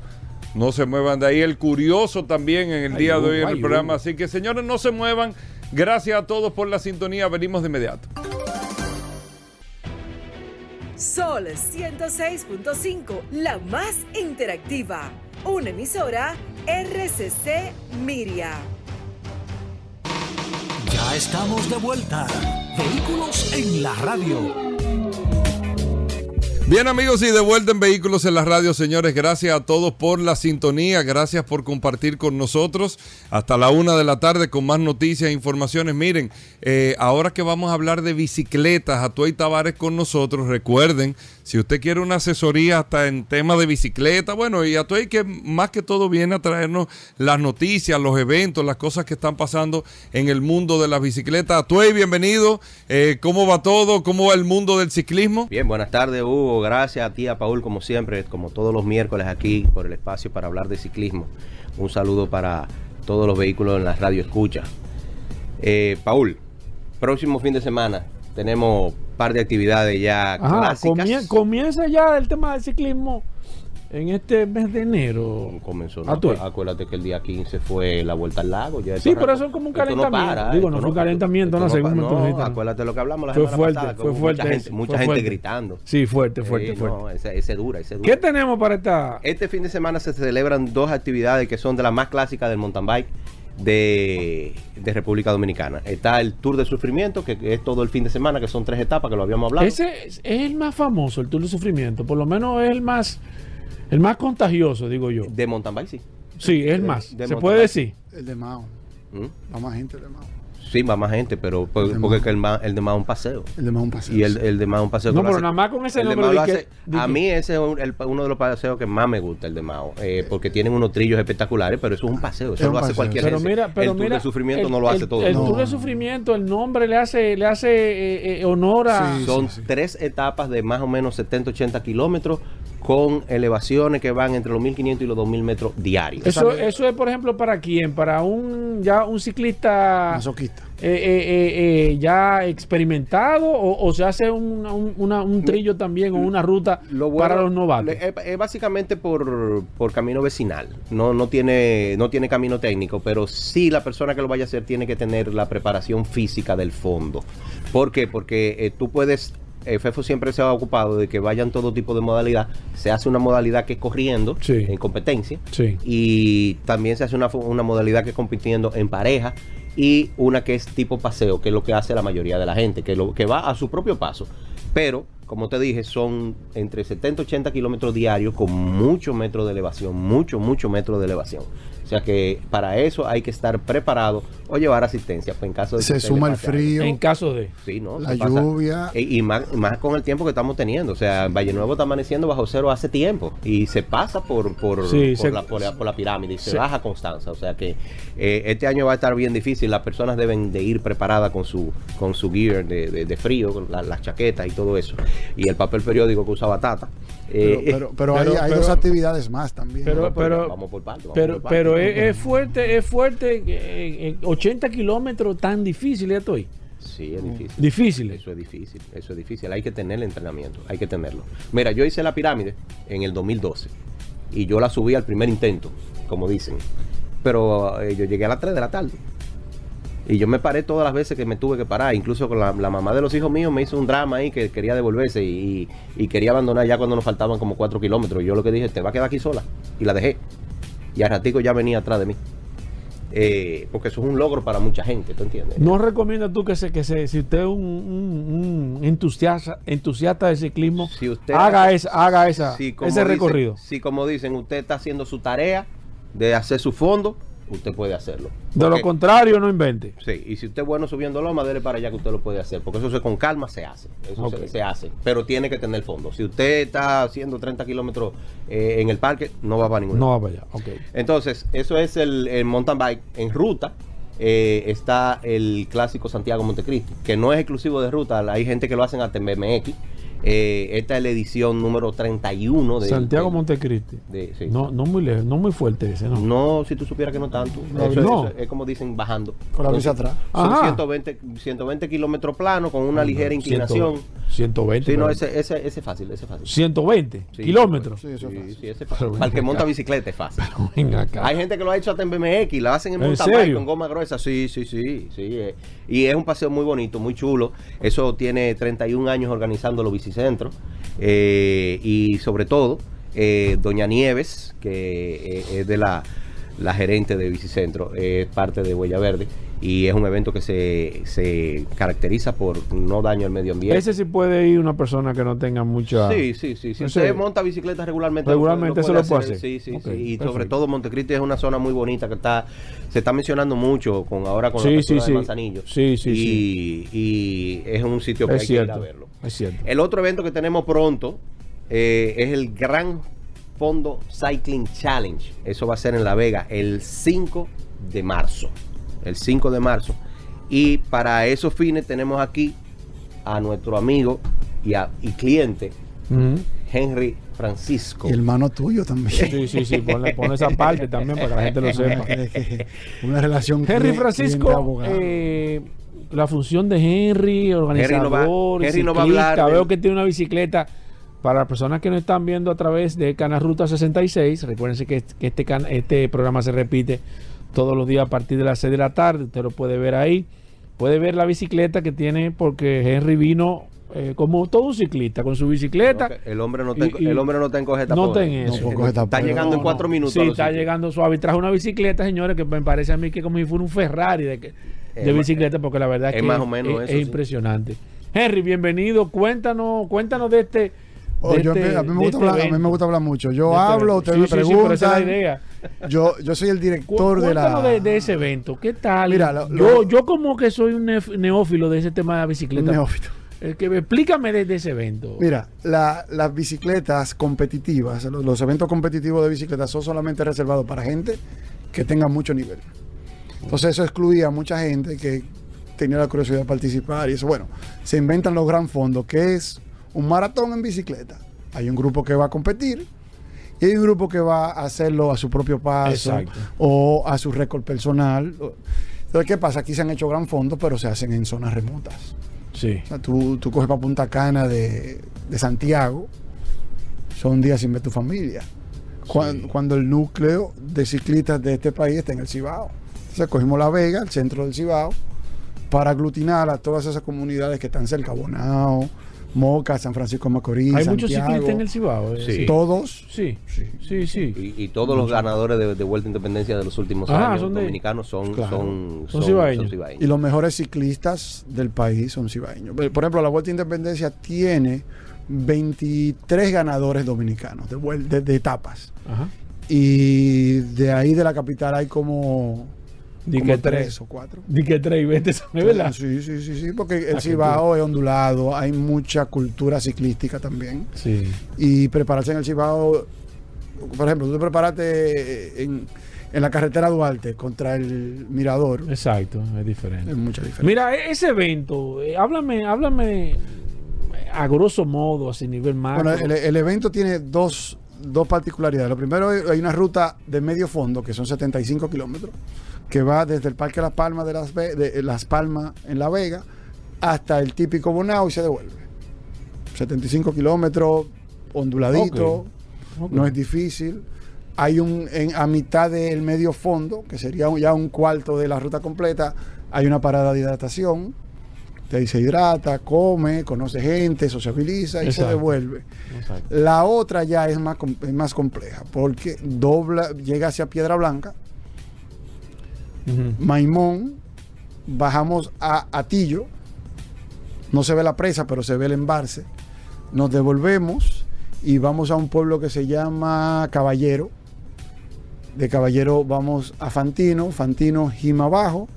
No se muevan de ahí. El curioso también en el Ay, día de hoy en el ay, programa. Así que, señores, no se muevan. Gracias a todos por la sintonía. Venimos de inmediato. Sol 106.5, la más interactiva. Una emisora RCC Miria. Ya estamos de vuelta. Vehículos en la radio. Bien amigos y de vuelta en Vehículos en la Radio, señores, gracias a todos por la sintonía, gracias por compartir con nosotros hasta la una de la tarde con más noticias e informaciones. Miren, eh, ahora que vamos a hablar de bicicletas, Atuay Tavares con nosotros, recuerden, si usted quiere una asesoría hasta en temas de bicicleta, bueno, y Atuay que más que todo viene a traernos las noticias, los eventos, las cosas que están pasando en el mundo de las bicicletas. Atuay, bienvenido, Eh, ¿cómo va todo? ¿Cómo va el mundo del ciclismo? Bien, buenas tardes Hugo, gracias a ti, a Paul, como siempre, como todos los miércoles aquí por el espacio para hablar de ciclismo. Un saludo para todos los vehículos en la radio escucha. Eh, Paul, próximo fin de semana tenemos par de actividades ya Ajá, clásicas. comie- comienza ya el tema del ciclismo en este mes de enero. Comenzó, Ah, ¿no? Acuérdate que el día 15 fue la vuelta al lago. Ya Sí, pero eso es como un calentamiento. Digo, no fue un calentamiento, no dijiste, ¿no? acuérdate lo que hablamos la Fue semana fuerte, pasada. fue fuerte Mucha gente, mucha fue gente gritando. Sí, fuerte, fuerte, fuerte. no, ese, ese dura, ese dura. ¿Qué tenemos para esta? Este fin de semana se celebran dos actividades que son de las más clásicas del mountain bike de, de República Dominicana. Está el Tour de Sufrimiento, que es todo el fin de semana, que son tres etapas que lo habíamos hablado. Ese es, es el más famoso, el Tour de Sufrimiento. Por lo menos es el más, el más contagioso, digo yo. De mountain bike, sí. Sí, es el más. de Se puede bike. decir. El de Mao. ¿Mm? Va más gente de Mao. Sí, va más gente, pero por- El de porque que el, ma- el de más un paseo. El de Mao un paseo. Y el, el de más un paseo. No, pero hace- nada más con ese el de nombre Mao que- di a mí ese es un- el- uno de los paseos que más me gusta, el de Mao, eh, porque tienen unos trillos espectaculares, pero eso es un paseo, eso Es lo hace paseo. cualquier Pero gente. mira, pero el Tour mira, de Sufrimiento el- no lo hace el- todo. El No. Tour de Sufrimiento, el nombre le hace, le hace eh, eh, honor a. Sí, Son tres etapas de más o menos 70-80 kilómetros con elevaciones que van entre los 1500 y los 2000 metros diarios. Eso, eso es, por ejemplo, para quién? Para un ya un ciclista Masoquista. eh, eh, eh, eh, ya experimentado o, o se hace un, un- una- un trillo también o una ruta Lo bueno- para los novatos. Es, es básicamente por, por camino vecinal. No, no, tiene, no tiene camino técnico, pero sí la persona que lo vaya a hacer tiene que tener la preparación física del fondo. ¿Por qué? Porque eh, tú puedes. Eh, FEFO siempre se ha ocupado de que vayan todo tipo de modalidad. Se hace una modalidad que es corriendo Sí. en competencia. Sí. Y también se hace una, una modalidad que es compitiendo en pareja. Y una que es tipo paseo, que es lo que hace la mayoría de la gente, que, lo, que va a su propio paso. Pero, como te dije, son entre 70 y 80 kilómetros diarios con muchos metros de elevación, mucho, mucho metros de elevación. O sea que para eso hay que estar preparado o llevar asistencia. Pues en caso de Se suma el frío, En caso de. Sí, ¿no? la lluvia. Y, y más, más con el tiempo que estamos teniendo. O sea, Valle Nuevo está amaneciendo bajo cero hace tiempo. Y se pasa por, por, Sí, por, se- la, por, la, por la pirámide y se se- baja Constanza. O sea que eh, este año va a estar bien difícil. Las personas deben de ir preparadas con su, con su gear de, de- de frío, con la- las chaquetas y todo eso. y el papel periódico que usaba Tata. Pero, Eh, pero, pero hay, pero- hay pero- dos actividades más también. pero- no, pues, pero- vamos por parte, vamos Pero, por parte. pero es, es fuerte, es fuerte. eh, eh, 80 kilómetros tan difíciles estoy. Sí, es difícil. Difíciles. Eso es difícil, eso es difícil. Hay que tener el entrenamiento, hay que tenerlo. Mira, yo hice la pirámide en el 2012 y yo la subí al primer intento, como dicen. Pero eh, yo llegué a las 3 de la tarde. Y yo me paré todas las veces que me tuve que parar. Incluso con la, la mamá de los hijos míos me hizo un drama ahí que quería devolverse y, y quería abandonar ya cuando nos faltaban como 4 kilómetros. Y yo lo que dije, te va a quedar aquí sola. Y la dejé. Y al ratico ya venía atrás de mí. Eh, porque eso es un logro para mucha gente, ¿tú entiendes? ¿No recomiendas tú que se, que se, si usted es un, un- un entusiasta, entusiasta de ciclismo, Si usted haga, esa, haga esa, Si, ese dicen- recorrido? Si como dicen, usted está haciendo su tarea de hacer su fondo, usted puede hacerlo. De lo contrario, no invente. Sí, y si usted es bueno subiendo loma, dele para allá que usted lo puede hacer, porque eso se, con calma se hace, eso se, se hace, pero tiene que tener fondo. Si usted está haciendo 30 kilómetros eh, en el parque, no va para ningún No va para allá. Ok. Entonces, eso es el, el mountain bike. En ruta eh, está el clásico Santiago Montecristi, que no es exclusivo de ruta, hay gente que lo hacen hasta en BMX. Eh, esta es la edición número 31 de Santiago de- Montecristi. de- sí. No, no muy lejos, no muy fuerte ese, ¿no? No, si tú supieras que no tanto. No, Eso, no. eso es como dicen, bajando. Con la bici atrás. Son Ajá. 120, 120 kilómetros plano con una ligera inclinación. 120. Sí, no, ese, ese, ese es fácil, ese es fácil. 120 Sí, kilómetros. Sí, eso es Sí, fácil. sí, ese fácil. Para el que acá. monta bicicleta es fácil. Hay gente que lo ha hecho hasta en BMX, la hacen en ¿En bike con goma gruesa. Sí, sí, sí, sí. eh. Y es un paseo muy bonito, muy chulo. Eso tiene 31 años organizando los bicicentros. Eh, y sobre todo, eh, Doña Nieves, que eh, es de la, la gerente de Bicicentro, es parte de Huella Verde. Y es un evento que se, se caracteriza por no daño al medio ambiente. Ese sí puede ir una persona que no tenga mucha. Sí, sí, sí. Si ¿En usted monta bicicleta regularmente, Regularmente se lo puede hacer. Sí, sí, sí. Y perfecto. sobre todo Montecristi es una zona muy bonita que está, se está mencionando mucho con ahora con Sí, la sí, de sí. Manzanillo. Sí, sí, y, y es un sitio que Es hay que ir a cierto. verlo. Es cierto. El otro evento que tenemos pronto eh, es el Gran Fondo Cycling Challenge. Eso va a ser en La Vega el 5 de marzo. El 5 de marzo. Y para esos fines tenemos aquí a nuestro amigo y, a- y cliente. Henry Francisco. Y hermano tuyo también. Sí, sí, sí. Ponle, pon esa parte también para que la gente lo sepa. Una relación Henry Francisco, eh, la función de Henry, organizador, no va- Henry no va a hablar del- Veo que tiene una bicicleta. Para las personas que nos están viendo a través de Canal Ruta 66, recuérdense que, que este, can- este programa se repite todos los días a partir de las 6 de la tarde. Usted lo puede ver ahí. Puede ver la bicicleta que tiene porque Henry vino eh, como todo un ciclista con su bicicleta. No, el hombre no está en- Y- y- el hombre no está en No tapones. está en eso. No, Está llegando en No, cuatro no. minutos. Sí, está llegando suave. Trajo una bicicleta, señores, que me parece a mí que como si fuera un Ferrari de, que- de Es ma- bicicleta, porque la verdad es, es que más o menos es, eso, es sí. impresionante. Henry, bienvenido. Cuéntanos, cuéntanos de este. Oh, de yo este- a, mí me de gusta este hablar, a mí me gusta hablar mucho. Yo De este hablo, ustedes Sí, me sí, sí, pero esa es preguntan. la idea. yo, yo soy el director de la. de, de ese evento. ¿Qué tal? Mira, lo- yo, lo- yo como que soy un neófilo de ese tema de bicicleta. neófito. Eh, que, explícame de, de ese evento. Mira, la- las bicicletas competitivas, los, los eventos competitivos de bicicletas son solamente reservados para gente que tenga mucho nivel. Entonces eso excluía a mucha gente que tenía la curiosidad de participar y eso, bueno, se inventan los gran fondos, que es un maratón en bicicleta. Hay un grupo que va a competir y hay un grupo que va a hacerlo a su propio paso Exacto. o a su récord personal. Entonces, ¿qué pasa? Aquí se han hecho gran fondos, pero se hacen en zonas remotas. Sí. O sea, tú, tú coges para Punta Cana de, de Santiago, son días sin ver tu familia. Cuan- Cuando, el núcleo de ciclistas de este país está en el Cibao. Entonces cogimos La Vega, el centro del Cibao, para aglutinar a todas esas comunidades que están cerca, Bonao, Moca, San Francisco de Macorís, Hay muchos ciclistas en el Cibao. eh, Sí. Todos. Sí, sí, sí. Y, y todos los ganadores de, de Vuelta a Independencia de los últimos Ah, años son de- dominicanos son, Claro. son, Son cibaeños. Y los mejores ciclistas del país son cibaeños. Por ejemplo, la Vuelta a Independencia tiene 23 ganadores dominicanos de, de- de etapas. Ajá. Y de ahí de la capital hay como, Di como que tres tres. o cuatro. Di que tres y vete, ¿es verdad? Sí, sí, sí, sí, porque el Ah, Cibao es ondulado, hay mucha cultura ciclística también. Sí. Y prepararse en el Cibao, por ejemplo, tú te preparaste en, en la carretera Duarte contra el Mirador, Exacto, es diferente. es mucha diferencia. Mira, e- ese evento, eh, háblame, háblame, a grosso modo, así nivel macro. Bueno, el, el evento tiene dos, dos particularidades. Lo primero, es- hay una ruta de medio fondo, que son 75 kilómetros, que va desde el Parque Las Palmas de Las, Ve- de Las Palmas en La Vega hasta el típico Bonao y se devuelve. 75 kilómetros, onduladito, no es difícil. Hay un, en- a mitad del medio fondo, que sería ya un cuarto de la ruta completa, hay una parada de hidratación. Te se hidrata, come, conoce gente, sociabiliza y se devuelve. Exacto. La otra ya es más, es más compleja porque dobla, llega hacia Piedra Blanca, Ujú. Maimón, bajamos a Atillo, no se ve la presa, pero se ve el embalse, nos devolvemos y vamos a un pueblo que se llama Caballero. De Caballero vamos a Fantino, Fantino, Jima Abajo,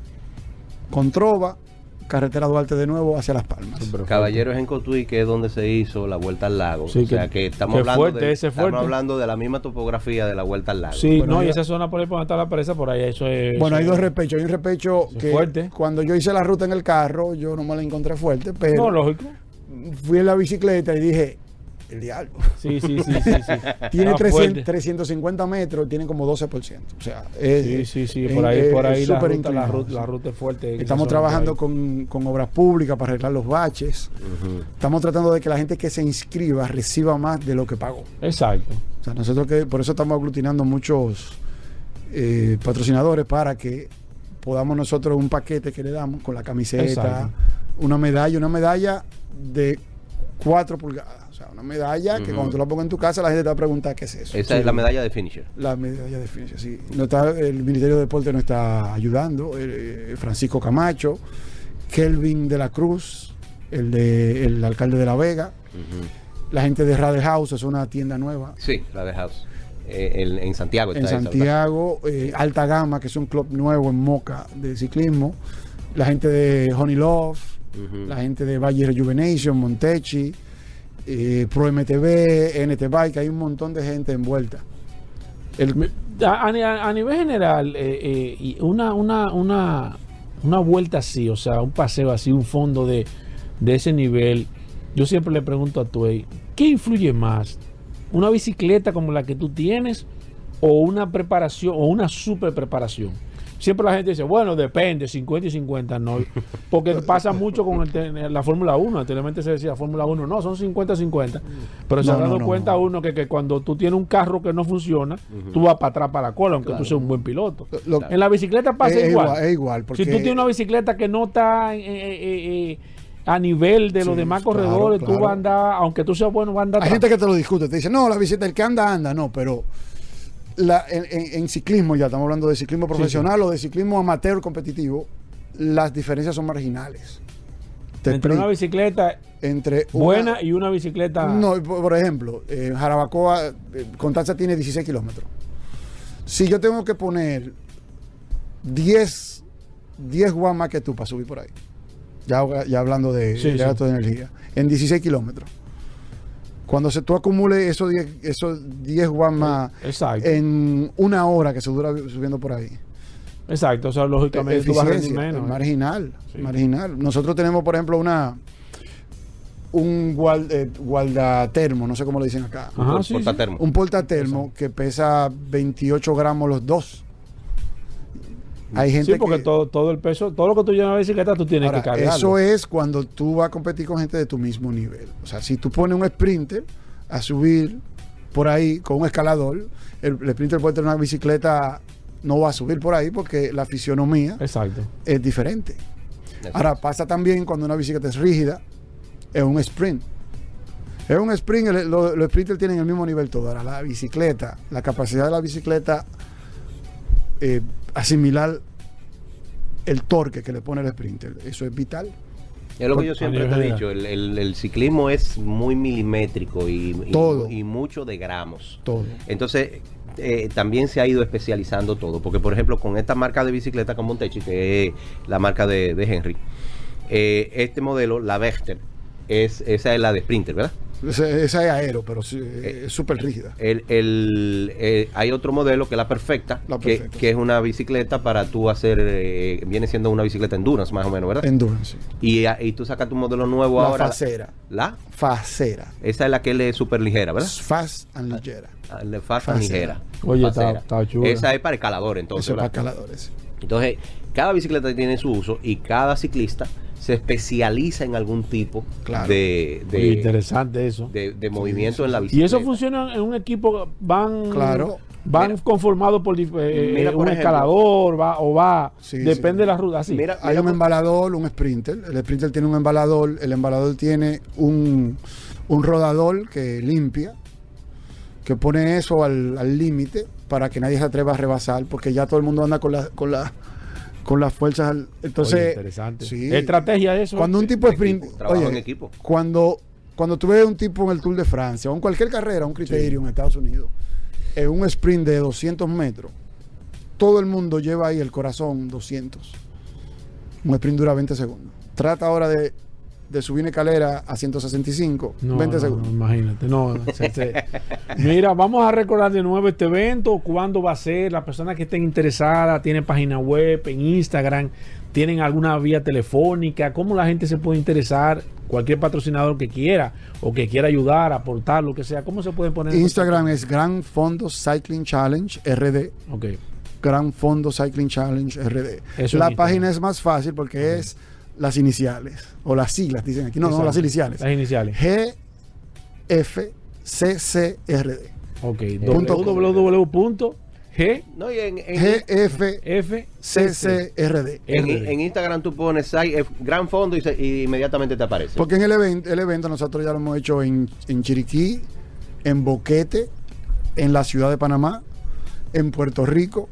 con Trova, carretera Duarte de nuevo hacia Las Palmas. Caballeros en Cotuí, que es donde se hizo la vuelta al lago. Sí, o sea que- estamos hablando fuerte, de, ese estamos hablando de la misma topografía de la vuelta al lago. Sí, Bueno, no, y esa zona por ahí por donde está la presa, por ahí eso es. Bueno, hay dos repechos. Hay un repecho que fuerte. cuando yo hice la ruta en el carro, yo no me la encontré fuerte, pero No, lógico. fui en la bicicleta y dije, el diablo. Sí, sí, sí, sí. sí. Tiene Está 300 fuerte. 350 metros, tiene como 12%. O sea, es, Sí, sí, Por ahí, es- por ahí es la súper ruta, la, ruta, sí. la ruta es fuerte. Estamos trabajando con, con obras públicas para arreglar los baches. Estamos tratando de que la gente que se inscriba reciba más de lo que pagó. Exacto. O sea, nosotros que por eso estamos aglutinando muchos eh, patrocinadores para que podamos nosotros un paquete que le damos con la camiseta, Exacto. una medalla, una medalla de 4 pulgadas. Sea, una medalla que cuando tú la pongas en tu casa la gente te va a preguntar qué es eso. Esa es la medalla de finisher. La medalla de finisher, sí. No está, el Ministerio de Deporte nos está ayudando, eh, Francisco Camacho, Kelvin de la Cruz, el, de, el alcalde de La Vega, la gente de Rade House, es una tienda nueva. Sí, la de House. Eh, en, en Santiago en está ¿verdad? Santiago, eh, Alta Gama, que es un club nuevo en Moca de ciclismo, la gente de Honey Love, la gente de Valle Rejuvenation, Montechi, eh, Pro MTV, NT Bike, hay un montón de gente envuelta. El- A, nivel general, eh, eh, una, una, una, una vuelta así, o sea, un paseo así, un fondo de, de ese nivel, yo siempre le pregunto a Tuey, ¿qué influye más? ¿Una bicicleta como la que tú tienes o una preparación o una super preparación? Siempre la gente dice, bueno, depende, 50 y 50, no. Porque pasa mucho con el la Fórmula 1. Anteriormente se decía Fórmula 1, no, son 50-50. Pero se No, ha dado no, cuenta no. uno que, que cuando tú tienes un carro que no funciona, tú vas para atrás para la cola, aunque tú seas un buen piloto. Lo- En la bicicleta pasa es, igual. es igual, porque Si tú tienes una bicicleta que no está eh, eh, eh, a nivel de los Sí, demás claro, corredores, tú claro. vas a andar, aunque tú seas bueno, vas a andar hay atrás. gente que te lo discute, te dice, no, la bicicleta, el que anda, anda, no, pero la- en, en- en ciclismo, ya estamos hablando de ciclismo profesional o de ciclismo amateur competitivo, las diferencias son marginales. Te Entre una bicicleta entre una- buena y una bicicleta... No, por ejemplo, eh, Jarabacoa, eh, Constanza tiene 16 kilómetros. Si yo tengo que poner 10, 10 guas más que tú para subir por ahí, ya, ya hablando de, Sí, de sí. gasto de energía, en 16 kilómetros. Cuando se tú acumules esos 10, esos 10 guas más Exacto. en una hora que se dura subiendo por ahí, Exacto, o sea, lógicamente tú vas a rendir menos. ¿eh? marginal, Sí. marginal. Nosotros tenemos, por ejemplo, una un gual- eh, guardatermo, no sé cómo le dicen acá. Ajá, sí, portatermo. Un portatermo que pesa 28 gramos los dos. Hay gente Sí, porque que... todo, todo el peso, todo lo que tú llevas en la bicicleta, tú tienes Ahora, que cargarlo. eso es cuando tú vas a competir con gente de tu mismo nivel. O sea, si tú pones un sprinter a subir por ahí con un escalador, el, el sprinter puede tener una bicicleta, no va a subir por ahí porque la fisionomía Exacto. es diferente. Exacto. Ahora pasa también cuando una bicicleta es rígida, es un sprint. Es un sprint, el- lo- los sprinters tienen el mismo nivel todo. Ahora la bicicleta, la capacidad de la bicicleta eh, asimilar el torque que le pone el sprinter, eso es vital. Es lo que yo siempre te he dicho, el, el- el ciclismo es muy milimétrico y, y- Todo. y mucho de gramos. Todo. Entonces, eh, también se ha ido especializando todo. Porque, por ejemplo, con esta marca de bicicleta con Montechi, que es la marca de, de Henry, eh, este modelo, la Vector, es, esa es la de Sprinter, ¿verdad? Esa, esa es aero, pero sí, es súper rígida. El, el, eh, hay otro modelo que es la perfecta, La que, que es una bicicleta para tú hacer, eh, viene siendo una bicicleta endurance más o menos, ¿verdad? Endurance. sí. y, y tú sacas tu modelo nuevo La ahora. facera. La, Facera. esa es la que es súper ligera, ¿verdad? Fast and ligera. Ah, La fast Facera. ligera. Oye, está- está chula. Esa es para escalador, entonces. Eso es para escaladores. Entonces, cada bicicleta tiene su uso y cada ciclista se especializa en algún tipo Claro. de, de, interesante eso. de- de movimiento en la Y bicicleta. eso funciona en un equipo, van Claro. van Mira. conformados por eh, Mira, eh, por un ejemplo. escalador, va o va, Sí, depende sí. de la ruta, así. Mira, Hay mira un embalador, un sprinter. El sprinter tiene un embalador. El embalador tiene un, un rodador que limpia, que pone eso al al límite para que nadie se atreva a rebasar, porque ya todo el mundo anda con la, con la, con las fuerzas. al- Entonces, Oye, interesante. sí. Estrategia de eso. cuando un tipo sprint, oye, en equipo. cuando cuando tú ves un tipo en el Tour de Francia o en cualquier carrera, un criterio en Estados Unidos, en un sprint de 200 metros, todo el mundo lleva ahí el corazón 200. Un sprint dura 20 segundos. Trata ahora de, de subir escalera a 165, No, 20 no, segundos. no, imagínate, no. se- se- Mira, vamos a recordar de nuevo este evento, cuándo va a ser, las personas que estén interesadas, tienen página web, en Instagram, tienen alguna vía telefónica, cómo la gente se puede interesar, cualquier patrocinador que quiera o que quiera ayudar, aportar, lo que sea, ¿cómo se pueden poner? Instagram es Gran Fondo Cycling Challenge RD. Ok. Gran Fondo Cycling Challenge RD. Eso la página es más fácil porque es las iniciales o las siglas, dicen aquí. No, no, las iniciales. Las iniciales. GFCCRD. Ok. Www.gfccrd. No, y en, en, GFCCRD. en- RD. en Instagram tú pones eh, gran fondo y, se- y inmediatamente te aparece. Porque en el evento, el evento nosotros ya lo hemos hecho en, en Chiriquí, en Boquete, en la ciudad de Panamá, en Puerto Rico.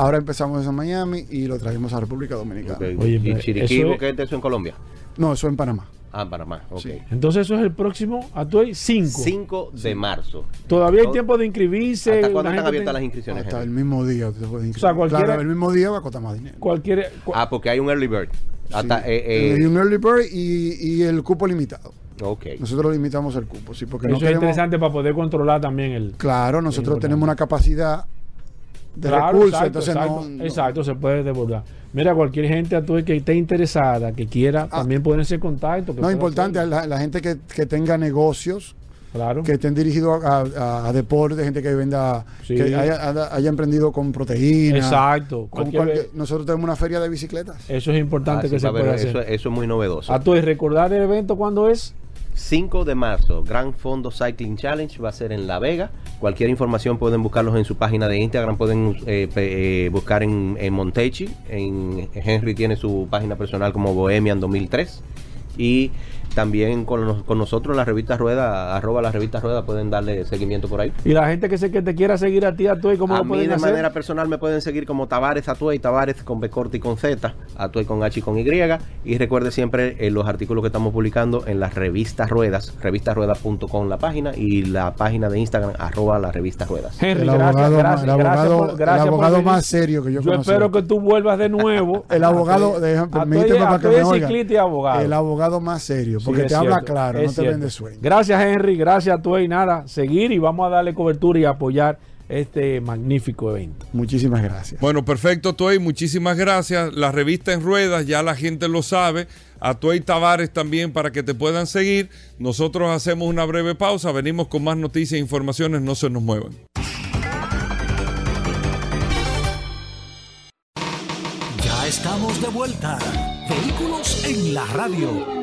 Ahora empezamos en Miami y lo trajimos a República Dominicana. Oye, y Chiriquí, eso es- eso en Colombia. No, eso en Panamá. Ah, en Panamá. Ok. Sí. Entonces eso es el próximo, Atuay 5. 5 de marzo. Todavía hay tiempo de inscribirse. ¿Hasta cuándo están abiertas tiene- las inscripciones? Hasta el mismo día. inscribir. sea, cualquiera- Claro, el mismo día va a costar más dinero. Cualquier. cu- Ah, porque hay un early bird. Hasta, Sí. eh, Y eh, un early bird y, y el cupo limitado. ok. Nosotros limitamos el cupo, sí, porque eso no es queremos. interesante para poder controlar también el. Claro, nosotros tenemos una capacidad de Claro, recursos, exacto, entonces exacto, no, no- exacto, se puede desbordar. Mira, cualquier gente Atuay, que esté interesada, que quiera, Ah. también ponerse en contacto. que No, importante, la, la gente que, que tenga negocios, Claro. que estén dirigidos a, a, a deporte, gente que venda, Sí. que haya, emprendido con proteína. Exacto. con cualquier- cualquier- nosotros tenemos una feria de bicicletas. Eso es importante Ah, que sí, se a pueda eso, hacer. eso es muy novedoso. Atuay, recordar el evento cuándo es. 5 de marzo, Gran Fondo Cycling Challenge va a ser en La Vega. Cualquier información pueden buscarlos en su página de Instagram, pueden eh, eh, buscar en, en Montechi. En, Henry tiene su página personal como Bohemian 2003. Y también con, nos- con nosotros la revista Rueda, arroba la revista Rueda, pueden darle seguimiento por ahí. Y la gente que se que te quiera seguir a ti, Atuay, ¿cómo a lo mí pueden de hacer? manera personal me pueden seguir como Tavares Atuey, Tavares con B corta y con Z, Atuey con H y con Y. Y recuerde siempre eh, los artículos que estamos publicando en las revistas Ruedas, revistasruedas.com la página y la página de Instagram, arroba la revista Ruedas. Henry, el gracias, abogado, gracias, el gracias abogado, por- gracias el abogado más serio que yo, Yo espero que tú vuelvas de nuevo. El abogado, déjame, permíteme para que me oiga. El abogado más serio, Porque te habla cierto, claro, no te cierto. vende sueño. Gracias, Henry. Gracias a tú y nada. Seguir y vamos a darle cobertura y apoyar este magnífico evento. Muchísimas gracias. Bueno, perfecto, Tuey, muchísimas gracias. La revista en ruedas, ya la gente lo sabe. A Tuey Tavares también para que te puedan seguir. Nosotros hacemos una breve pausa, venimos con más noticias e informaciones, no se nos muevan. Ya estamos de vuelta. Vehículos en la radio.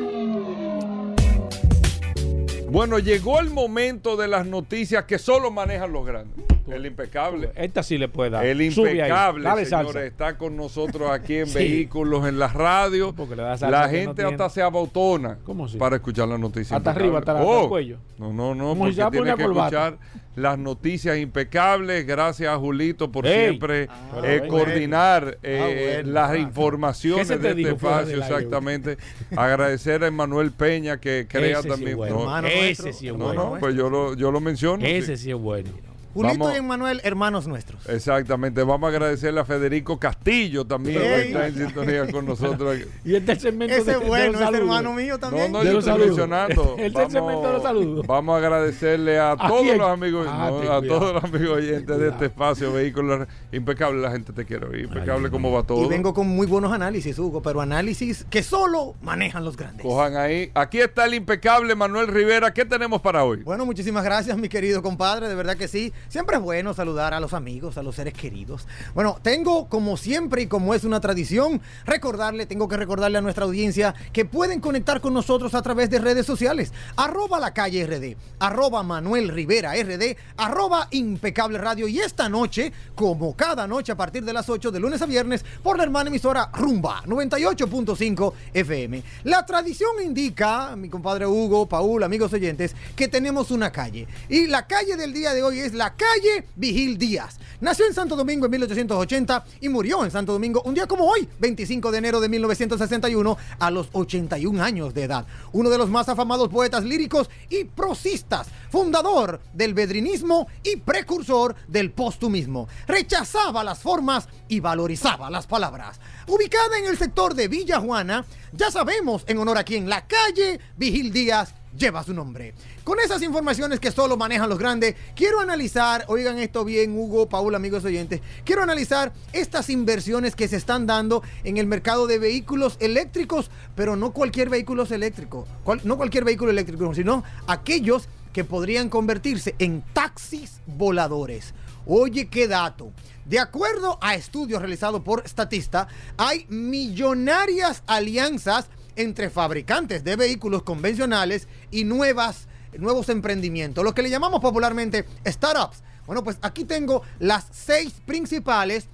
Bueno, llegó el momento de las noticias que solo manejan los grandes. El impecable. Esta sí le puede dar. El impecable, Dale señores, salsa. está con nosotros aquí en Sí. Vehículos en la radio. Porque le da salsa La no gente hasta se abotona ¿Cómo así? para escuchar las noticias. Hasta arriba, hasta la- impecables. hasta el cuello. No, no, no, Como porque a tiene que corbata. escuchar las noticias impecables. Gracias a Julito por Ey. siempre Ah, eh, bueno. coordinar eh, bueno. las Ah. informaciones ¿Qué se te de este espacio. Exactamente. Agradecer a Emanuel Peña que crea Ese sí también. es bueno. no, Hermano Ese nuestro, sí es no, bueno. no, pues yo lo, yo lo menciono. sí. Ese sí es bueno. Julito Vamos. y Manuel, hermanos nuestros. Exactamente. Vamos a agradecerle a Federico Castillo. También Ey. está en sintonía con nosotros. Y este es el segmento Ese de- es de bueno, los ese hermano mío No, también. no, De yo los estoy mencionando. Este el segmento de los saludos. vamos a agradecerle a, ¿A todos quién? los amigos, Ah, no, a cuidado. todos los amigos oyentes de este espacio, vehículos impecable, la gente te quiere oír, impecable cómo va todo. Y vengo con muy buenos análisis, Hugo, pero análisis que solo manejan los grandes. Cojan ahí. Aquí está el impecable Manuel Rivera. ¿Qué tenemos para hoy? Bueno, muchísimas gracias, mi querido compadre. De verdad que sí. Siempre es bueno saludar a los amigos, a los seres queridos. Bueno, tengo, como siempre y como es una tradición, recordarle, tengo que recordarle a nuestra audiencia que pueden conectar con nosotros a través de redes sociales. Arroba la calle RD, arroba Manuel Rivera RD, arroba impecable radio. Y esta noche, como cada noche a partir de las 8 de lunes a viernes, por la hermana emisora Rumba 98.5 FM. La tradición indica, mi compadre Hugo, Paul, amigos oyentes, que tenemos una calle. Y la calle del día de hoy es la calle Vigil Díaz. Nació en Santo Domingo en 1880 y murió en Santo Domingo un día como hoy, 25 de enero de 1961, a los 81 años de edad. Uno de los más afamados poetas líricos y prosistas, fundador del bedrinismo y precursor del postumismo. Rechazaba las formas y valorizaba las palabras. Ubicada en el sector de Villa Juana, ya sabemos en honor a quien la calle Vigil Díaz lleva su nombre. Con esas informaciones que solo manejan los grandes, quiero analizar, oigan esto bien, Hugo, Paul, amigos oyentes, quiero analizar estas inversiones que se están dando en el mercado de vehículos eléctricos, pero no cualquier vehículo eléctrico, no cualquier vehículo eléctrico, sino aquellos que podrían convertirse en taxis voladores. Oye, qué dato. De acuerdo a estudios realizados por Statista, hay millonarias alianzas entre fabricantes de vehículos convencionales y nuevas, nuevos emprendimientos, lo que le llamamos popularmente startups. Bueno, pues aquí tengo las seis principales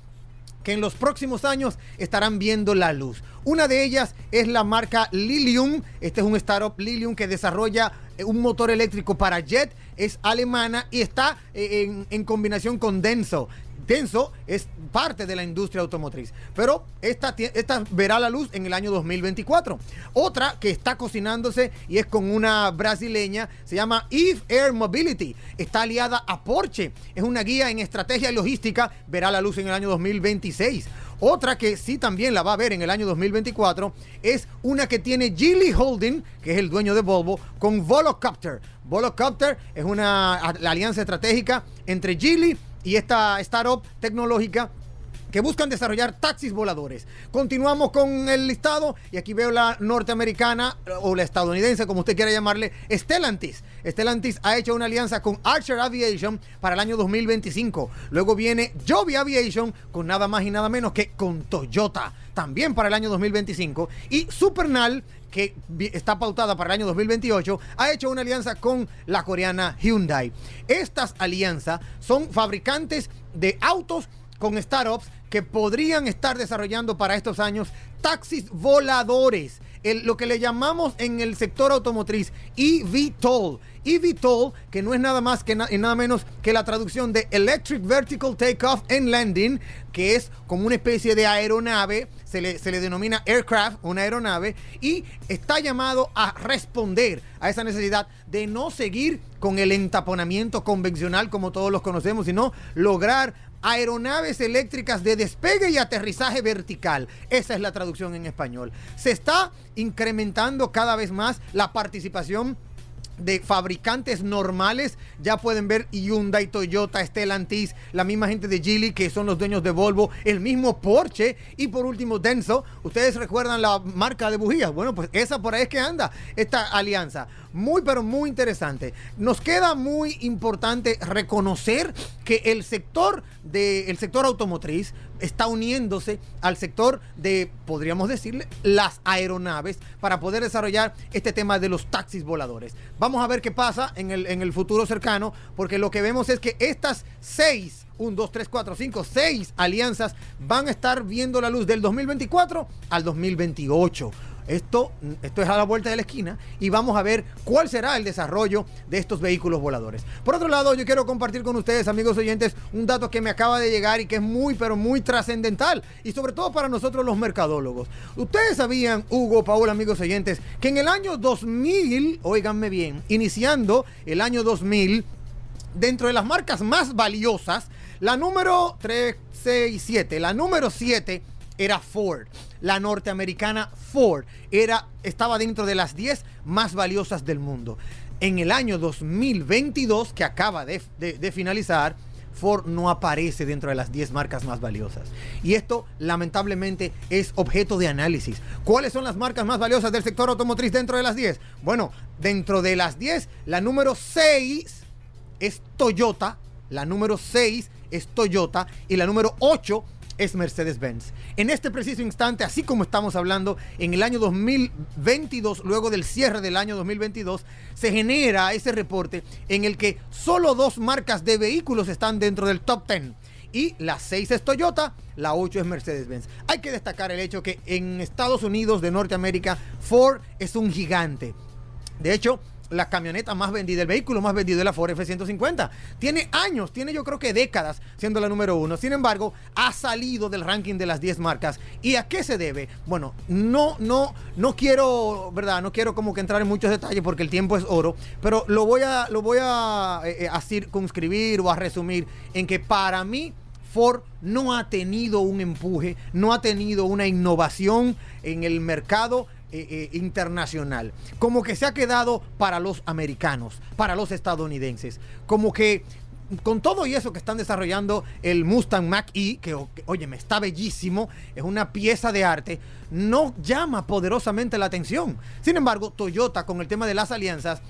que en los próximos años estarán viendo la luz. Una de ellas es la marca Lilium. Este es un startup Lilium que desarrolla eh, un motor eléctrico para jet. Es alemana y está eh, en, en combinación con Denso. Denso es parte de la industria automotriz, pero esta, esta verá la luz en el año 2024. Otra que está cocinándose y es con una brasileña, se llama Eve Air Mobility. Está aliada a Porsche. Es una guía en estrategia y logística, verá la luz en el año 2026. Otra que sí también la va a ver en el año 2024 es una que tiene Geely Holding, que es el dueño de Volvo, con Volocopter. Volocopter es una la alianza estratégica entre Geely y esta startup tecnológica que buscan desarrollar taxis voladores. Continuamos con el listado y aquí veo la norteamericana o la estadounidense, como usted quiera llamarle, Stellantis. Stellantis ha hecho una alianza con Archer Aviation para el año 2025. Luego viene Joby Aviation con nada más y nada menos que con Toyota, también para el año 2025. Y Supernal que está pautada para el año 2028, ha hecho una alianza con la coreana Hyundai. Estas alianzas son fabricantes de autos con startups que podrían estar desarrollando para estos años taxis voladores. Lo que le llamamos en el sector automotriz eVTOL. eVTOL, que no es nada más que na- y nada menos que la traducción de Electric Vertical Takeoff and Landing, que es como una especie de aeronave, se le, se le denomina aircraft, una aeronave, y está llamado a responder a esa necesidad de no seguir con el entaponamiento convencional como todos los conocemos, sino lograr aeronaves eléctricas de despegue y aterrizaje vertical. Esa es la traducción en español. Se está incrementando cada vez más la participación de fabricantes normales, ya pueden ver Hyundai, Toyota, Stellantis, la misma gente de Geely que son los dueños de Volvo, el mismo Porsche y por último Denso. Ustedes recuerdan la marca de bujías, bueno, pues esa por ahí es que anda esta alianza. Muy pero muy interesante. Nos queda muy importante reconocer que el sector de el sector automotriz está uniéndose al sector de podríamos decirle las aeronaves para poder desarrollar este tema de los taxis voladores. Vamos a ver qué pasa en el, en el futuro cercano, porque lo que vemos es que estas seis, 1, 2, 3, 4, 5, 6 alianzas van a estar viendo la luz del 2024 al 2028. Esto, esto es a la vuelta de la esquina y vamos a ver cuál será el desarrollo de estos vehículos voladores. Por otro lado, yo quiero compartir con ustedes, amigos oyentes, un dato que me acaba de llegar y que es muy, pero muy trascendental y sobre todo para nosotros los mercadólogos. Ustedes sabían, Hugo, Paul, amigos oyentes, que en el año 2000, óiganme bien, iniciando el año 2000, dentro de las marcas más valiosas, La número 3, 6, 7. La número 7 era Ford. La norteamericana Ford era, estaba dentro de las 10 más valiosas del mundo. En el año 2022, que acaba de, finalizar, Ford no aparece dentro de las 10 marcas más valiosas. Y esto lamentablemente es objeto de análisis. ¿Cuáles son las marcas más valiosas del sector automotriz dentro de las 10? Bueno, dentro de las 10, la número 6 es Toyota, la número 6 es Toyota y la número 8 es Mercedes-Benz. En este preciso instante, así como estamos hablando, en el año 2022, luego del cierre del año 2022, se genera ese reporte en el que solo dos marcas de vehículos están dentro del top 10. Y la 6 es Toyota, la 8 es Mercedes-Benz. Hay que destacar el hecho que en Estados Unidos de Norteamérica, Ford es un gigante. De hecho, la camioneta más vendida, el vehículo más vendido es la Ford F-150. Tiene años, tiene yo creo que décadas siendo la número uno. Sin embargo, ha salido del ranking de las 10 marcas. ¿Y a qué se debe? Bueno, no, no, no quiero, ¿verdad? No quiero como que entrar en muchos detalles porque el tiempo es oro, pero lo voy a, lo voy a, eh, eh, a circunscribir o a resumir en que para mí Ford no ha tenido un empuje, no ha tenido una innovación en el mercado eh, eh, internacional. Como que se ha quedado para los americanos, para los estadounidenses. Como que con todo y eso que están desarrollando el Mustang Mach E, que, oye, me está bellísimo, es una pieza de arte, no llama poderosamente la atención. Sin embargo, Toyota con el tema de las alianzas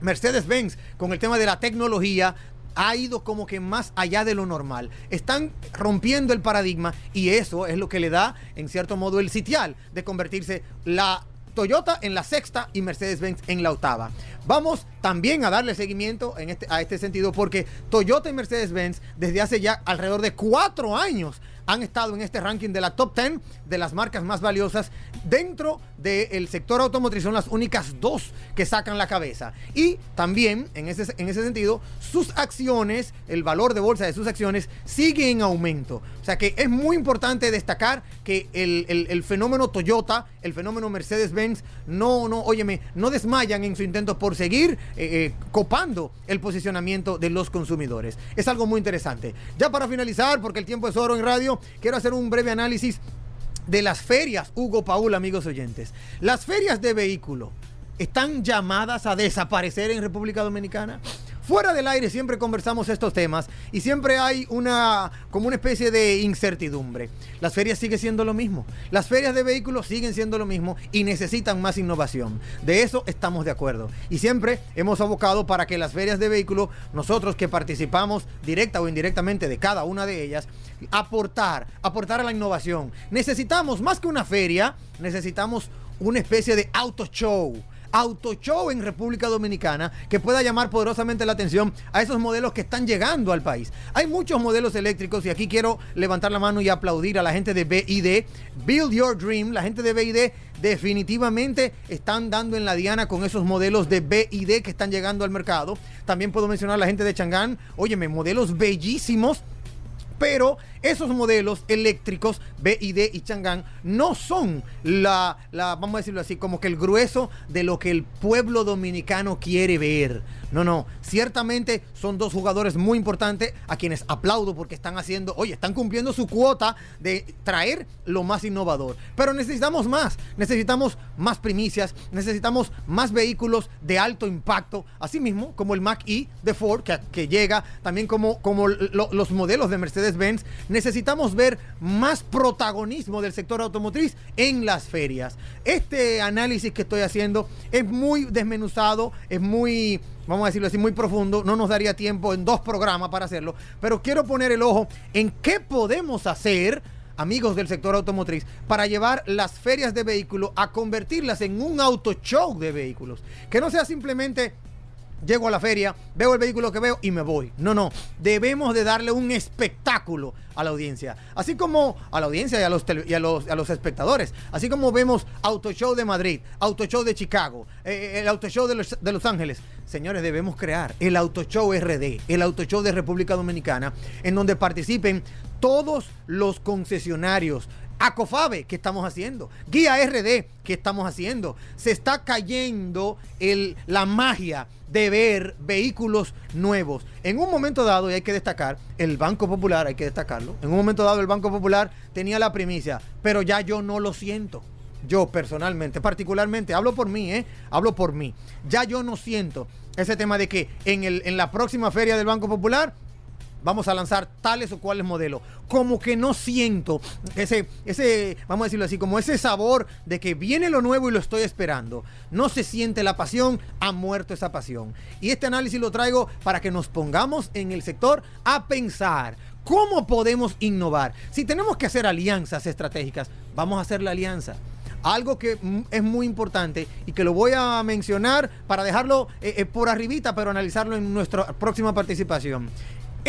Mercedes-Benz con el tema de la tecnología ha ido como que más allá de lo normal. Están rompiendo el paradigma y eso es lo que le da, en cierto modo, el sitial de convertirse la Toyota en la sexta y Mercedes-Benz en la octava. Vamos también a darle seguimiento en este, a este sentido porque Toyota y Mercedes-Benz desde hace ya alrededor de cuatro años han estado en este ranking de la top 10 de las marcas más valiosas dentro del sector automotriz. Son las únicas dos que sacan la cabeza. Y también, en ese, en ese sentido, sus acciones, el valor de bolsa de sus acciones sigue en aumento. O sea que es muy importante destacar que el, el- fenómeno Toyota, el fenómeno Mercedes-Benz, no, no, óyeme, no desmayan en su intento por seguir eh, eh, copando el posicionamiento de los consumidores. Es algo muy interesante. Ya para finalizar, porque el tiempo es oro en radio, quiero hacer un breve análisis de las ferias, Hugo Paul, amigos oyentes. Las ferias de vehículo están llamadas a desaparecer en República Dominicana. Fuera del aire siempre conversamos estos temas y siempre hay una como una especie de incertidumbre. Las ferias siguen siendo lo mismo. Las ferias de vehículos siguen siendo lo mismo y necesitan más innovación. De eso estamos de acuerdo. Y siempre hemos abocado para que las ferias de vehículos, nosotros que participamos directa o indirectamente de cada una de ellas, aportar, aportar a la innovación. Necesitamos más que una feria, necesitamos una especie de auto show. Auto show en República Dominicana que pueda llamar poderosamente la atención a esos modelos que están llegando al país. Hay muchos modelos eléctricos y aquí quiero levantar la mano y aplaudir a la gente de BID. Build Your Dream, la gente de BID definitivamente están dando en la diana con esos modelos de BID que están llegando al mercado. También puedo mencionar a la gente de Changán, óyeme, modelos bellísimos pero esos modelos eléctricos BID y Chang'an no son la, la, vamos a decirlo así, como que el grueso de lo que el pueblo dominicano quiere ver. No, no, ciertamente son dos jugadores muy importantes a quienes aplaudo porque están haciendo, oye, están cumpliendo su cuota de traer lo más innovador. Pero necesitamos más, necesitamos más primicias, necesitamos más vehículos de alto impacto, así mismo como el Mac E de Ford que, que llega, también como, como lo- los modelos de Mercedes-Benz. Necesitamos ver más protagonismo del sector automotriz en las ferias. Este análisis que estoy haciendo es muy desmenuzado, es muy vamos a decirlo así, muy profundo. No nos daría tiempo en dos programas para hacerlo. Pero quiero poner el ojo en qué podemos hacer, amigos del sector automotriz, para llevar las ferias de vehículos a convertirlas en un auto show de vehículos. Que no sea simplemente Llego a la feria, veo el vehículo que veo y me voy. No, no. Debemos de darle un espectáculo a la audiencia. Así como a la audiencia y a los, y a los, a los espectadores. Así como vemos Auto Show de Madrid, Auto Show de Chicago, eh, el Auto Show de los, de Los Ángeles. Señores, debemos crear el Auto Show RD, el Auto Show de República Dominicana, en donde participen todos los concesionarios Acofabe, ¿qué estamos haciendo? Guía RD, ¿qué estamos haciendo? Se está cayendo el, la magia de ver vehículos nuevos. En un momento dado, y hay que destacar, el Banco Popular, hay que destacarlo, en un momento dado el Banco Popular tenía la primicia, pero ya yo no lo siento. Yo personalmente, particularmente, hablo por mí, ¿eh? Hablo por mí. Ya yo no siento ese tema de que en, el, en la próxima feria del Banco Popular vamos a lanzar tales o cuales modelos. Como que no siento ese, ese, vamos a decirlo así, como ese sabor de que viene lo nuevo y lo estoy esperando. No se siente la pasión, ha muerto esa pasión. Y este análisis lo traigo para que nos pongamos en el sector a pensar. ¿Cómo podemos innovar? Si tenemos que hacer alianzas estratégicas, vamos a hacer la alianza algo que mm, es muy importante y que lo voy a mencionar para dejarlo eh, eh, por arribita, pero analizarlo en nuestra próxima participación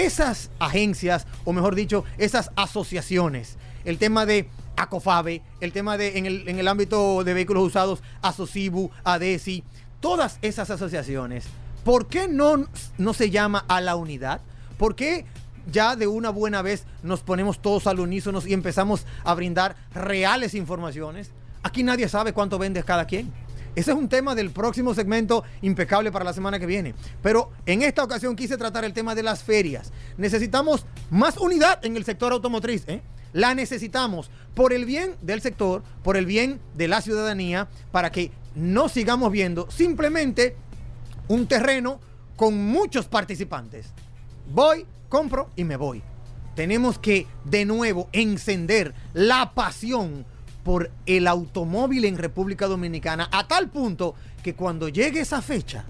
esas agencias, o mejor dicho, esas asociaciones, el tema de ACOFABE, el tema de en el, en el ámbito de vehículos usados, ASOCIBU, ADESI, todas esas asociaciones, ¿por qué no, no se llama a la unidad? ¿Por qué ya de una buena vez nos ponemos todos al unísono y empezamos a brindar reales informaciones? Aquí nadie sabe cuánto vende cada quien. Ese es un tema del próximo segmento impecable para la semana que viene. Pero en esta ocasión quise tratar el tema de las ferias. Necesitamos más unidad en el sector automotriz. ¿eh? La necesitamos por el bien del sector, por el bien de la ciudadanía, para que no sigamos viendo simplemente un terreno con muchos participantes. Voy, compro y me voy. Tenemos que de nuevo encender la pasión por el automóvil en República Dominicana a tal punto que cuando llegue esa fecha,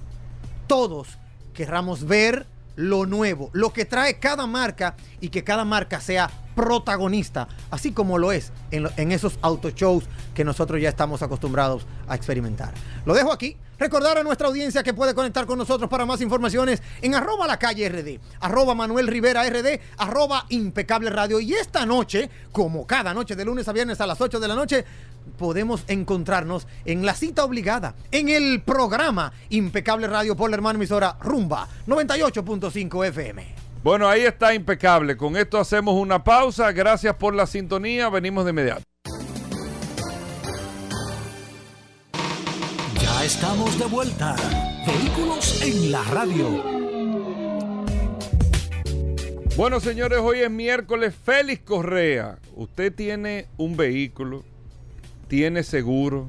todos querramos ver lo nuevo, lo que trae cada marca y que cada marca sea protagonista, así como lo es en, esos auto shows que nosotros ya estamos acostumbrados a experimentar. Lo dejo aquí. Recordar a nuestra audiencia que puede conectar con nosotros para más informaciones en arroba la calle arroba Manuel Rivera RD, arroba impecable radio. Y esta noche, como cada noche de lunes a viernes a las 8 de la noche, podemos encontrarnos en la cita obligada, en el programa Impecable Radio por la hermana emisora Rumba 98.5 FM. Bueno, ahí está impecable. Con esto hacemos una pausa. Gracias por la sintonía. Venimos de inmediato. Ya estamos de vuelta. Vehículos en la radio. Bueno, señores, hoy es miércoles. Félix Correa. Usted tiene un vehículo, tiene seguro,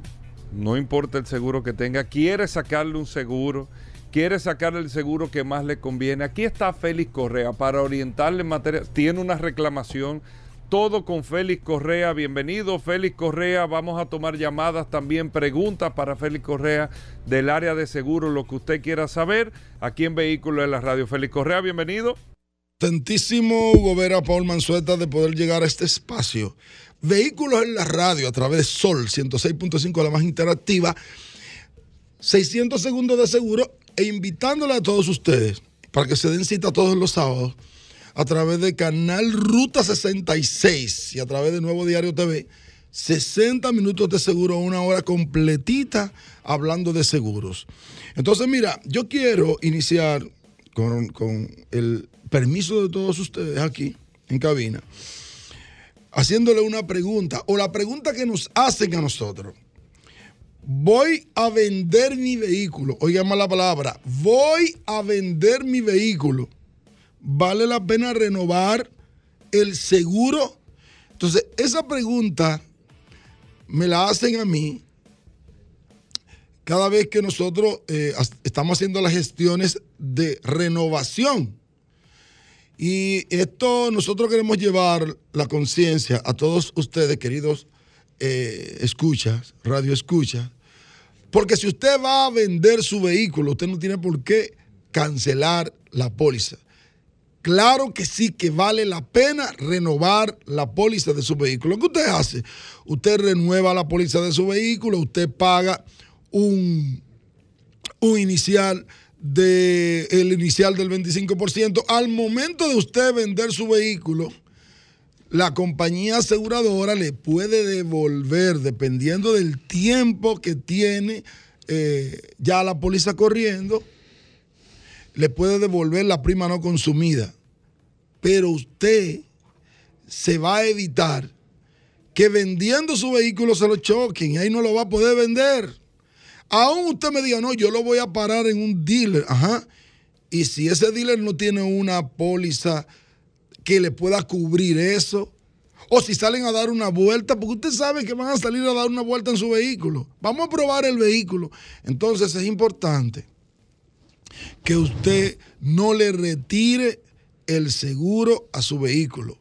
no importa el seguro que tenga, quiere sacarle un seguro quiere sacar el seguro que más le conviene. Aquí está Félix Correa para orientarle en materia. Tiene una reclamación. Todo con Félix Correa. Bienvenido, Félix Correa. Vamos a tomar llamadas también, preguntas para Félix Correa del área de seguro, lo que usted quiera saber. Aquí en Vehículos de la Radio. Félix Correa, bienvenido. Tantísimo Hugo Vera, Paul Manzueta, de poder llegar a este espacio. Vehículos en la radio a través de Sol 106.5, la más interactiva. 600 segundos de seguro e invitándole a todos ustedes para que se den cita todos los sábados a través de Canal Ruta 66 y a través de Nuevo Diario TV. 60 minutos de seguro, una hora completita hablando de seguros. Entonces, mira, yo quiero iniciar con, con el permiso de todos ustedes aquí en cabina, haciéndole una pregunta o la pregunta que nos hacen a nosotros voy a vender mi vehículo. Oigan la palabra, voy a vender mi vehículo. ¿Vale la pena renovar el seguro? Entonces, esa pregunta me la hacen a mí cada vez que nosotros eh, estamos haciendo las gestiones de renovación. Y esto nosotros queremos llevar la conciencia a todos ustedes, queridos eh, escuchas, radio escuchas, porque si usted va a vender su vehículo, usted no tiene por qué cancelar la póliza. Claro que sí que vale la pena renovar la póliza de su vehículo. ¿Qué usted hace? Usted renueva la póliza de su vehículo, usted paga un, un inicial de, el inicial del 25%. Al momento de usted vender su vehículo, la compañía aseguradora le puede devolver, dependiendo del tiempo que tiene eh, ya la póliza corriendo, le puede devolver la prima no consumida. Pero usted se va a evitar que vendiendo su vehículo se lo choquen y ahí no lo va a poder vender. Aún usted me diga, no, yo lo voy a parar en un dealer. Ajá. Y si ese dealer no tiene una póliza que le pueda cubrir eso, o si salen a dar una vuelta, porque usted sabe que van a salir a dar una vuelta en su vehículo. Vamos a probar el vehículo. Entonces es importante que usted no le retire el seguro a su vehículo.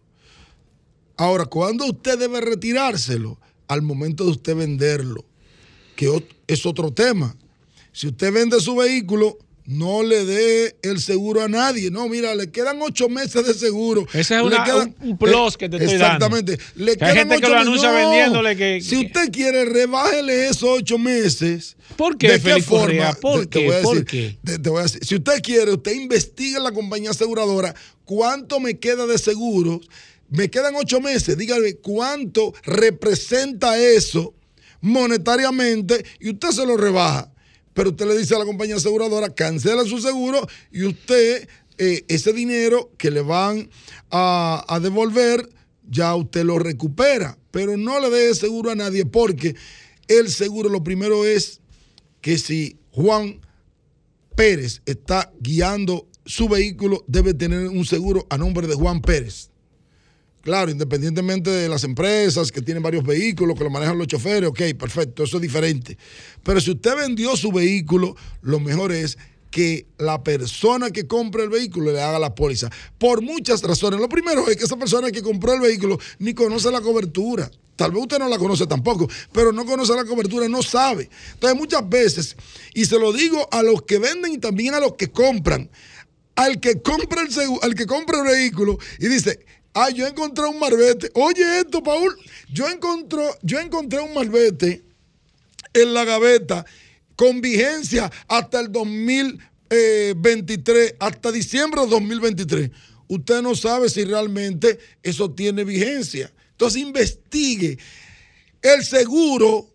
Ahora, ¿cuándo usted debe retirárselo? Al momento de usted venderlo, que es otro tema. Si usted vende su vehículo, no le dé el seguro a nadie. No, mira, le quedan ocho meses de seguro. Ese es una- quedan- un- plus que te estoy dando. Exactamente. Le Que hay quedan gente que ocho lo meses. anuncia vendiéndole que- Si usted quiere, rebájele esos ocho meses. ¿Por qué, ¿De qué forma? ¿Por Te- te qué? voy a ¿Por decir, qué? te- te voy a decir, si usted quiere, usted investiga en la compañía aseguradora cuánto me queda de seguros. Me quedan ocho meses. Dígame cuánto representa eso monetariamente y usted se lo rebaja. Pero usted le dice a la compañía aseguradora, cancela su seguro y usted, eh, ese dinero que le van a, a devolver, ya usted lo recupera. Pero no le dé seguro a nadie porque el seguro lo primero es que si Juan Pérez está guiando su vehículo, debe tener un seguro a nombre de Juan Pérez. Claro, independientemente de las empresas que tienen varios vehículos, que lo manejan los choferes, ok, perfecto, eso es diferente. Pero si usted vendió su vehículo, lo mejor es que la persona que compre el vehículo le haga la póliza. Por muchas razones. Lo primero es que esa persona que compró el vehículo ni conoce la cobertura. Tal vez usted no la conoce tampoco, pero no conoce la cobertura, no sabe. Entonces muchas veces, y se lo digo a los que venden y también a los que compran, al que compra el al que compra el vehículo y dice, ah, yo encontré un marbete. Oye esto, Paul, yo encontré, yo encontré un marbete en la gaveta con vigencia hasta el 2023, hasta diciembre de 2023. Usted no sabe si realmente eso tiene vigencia. Entonces investigue. El seguro,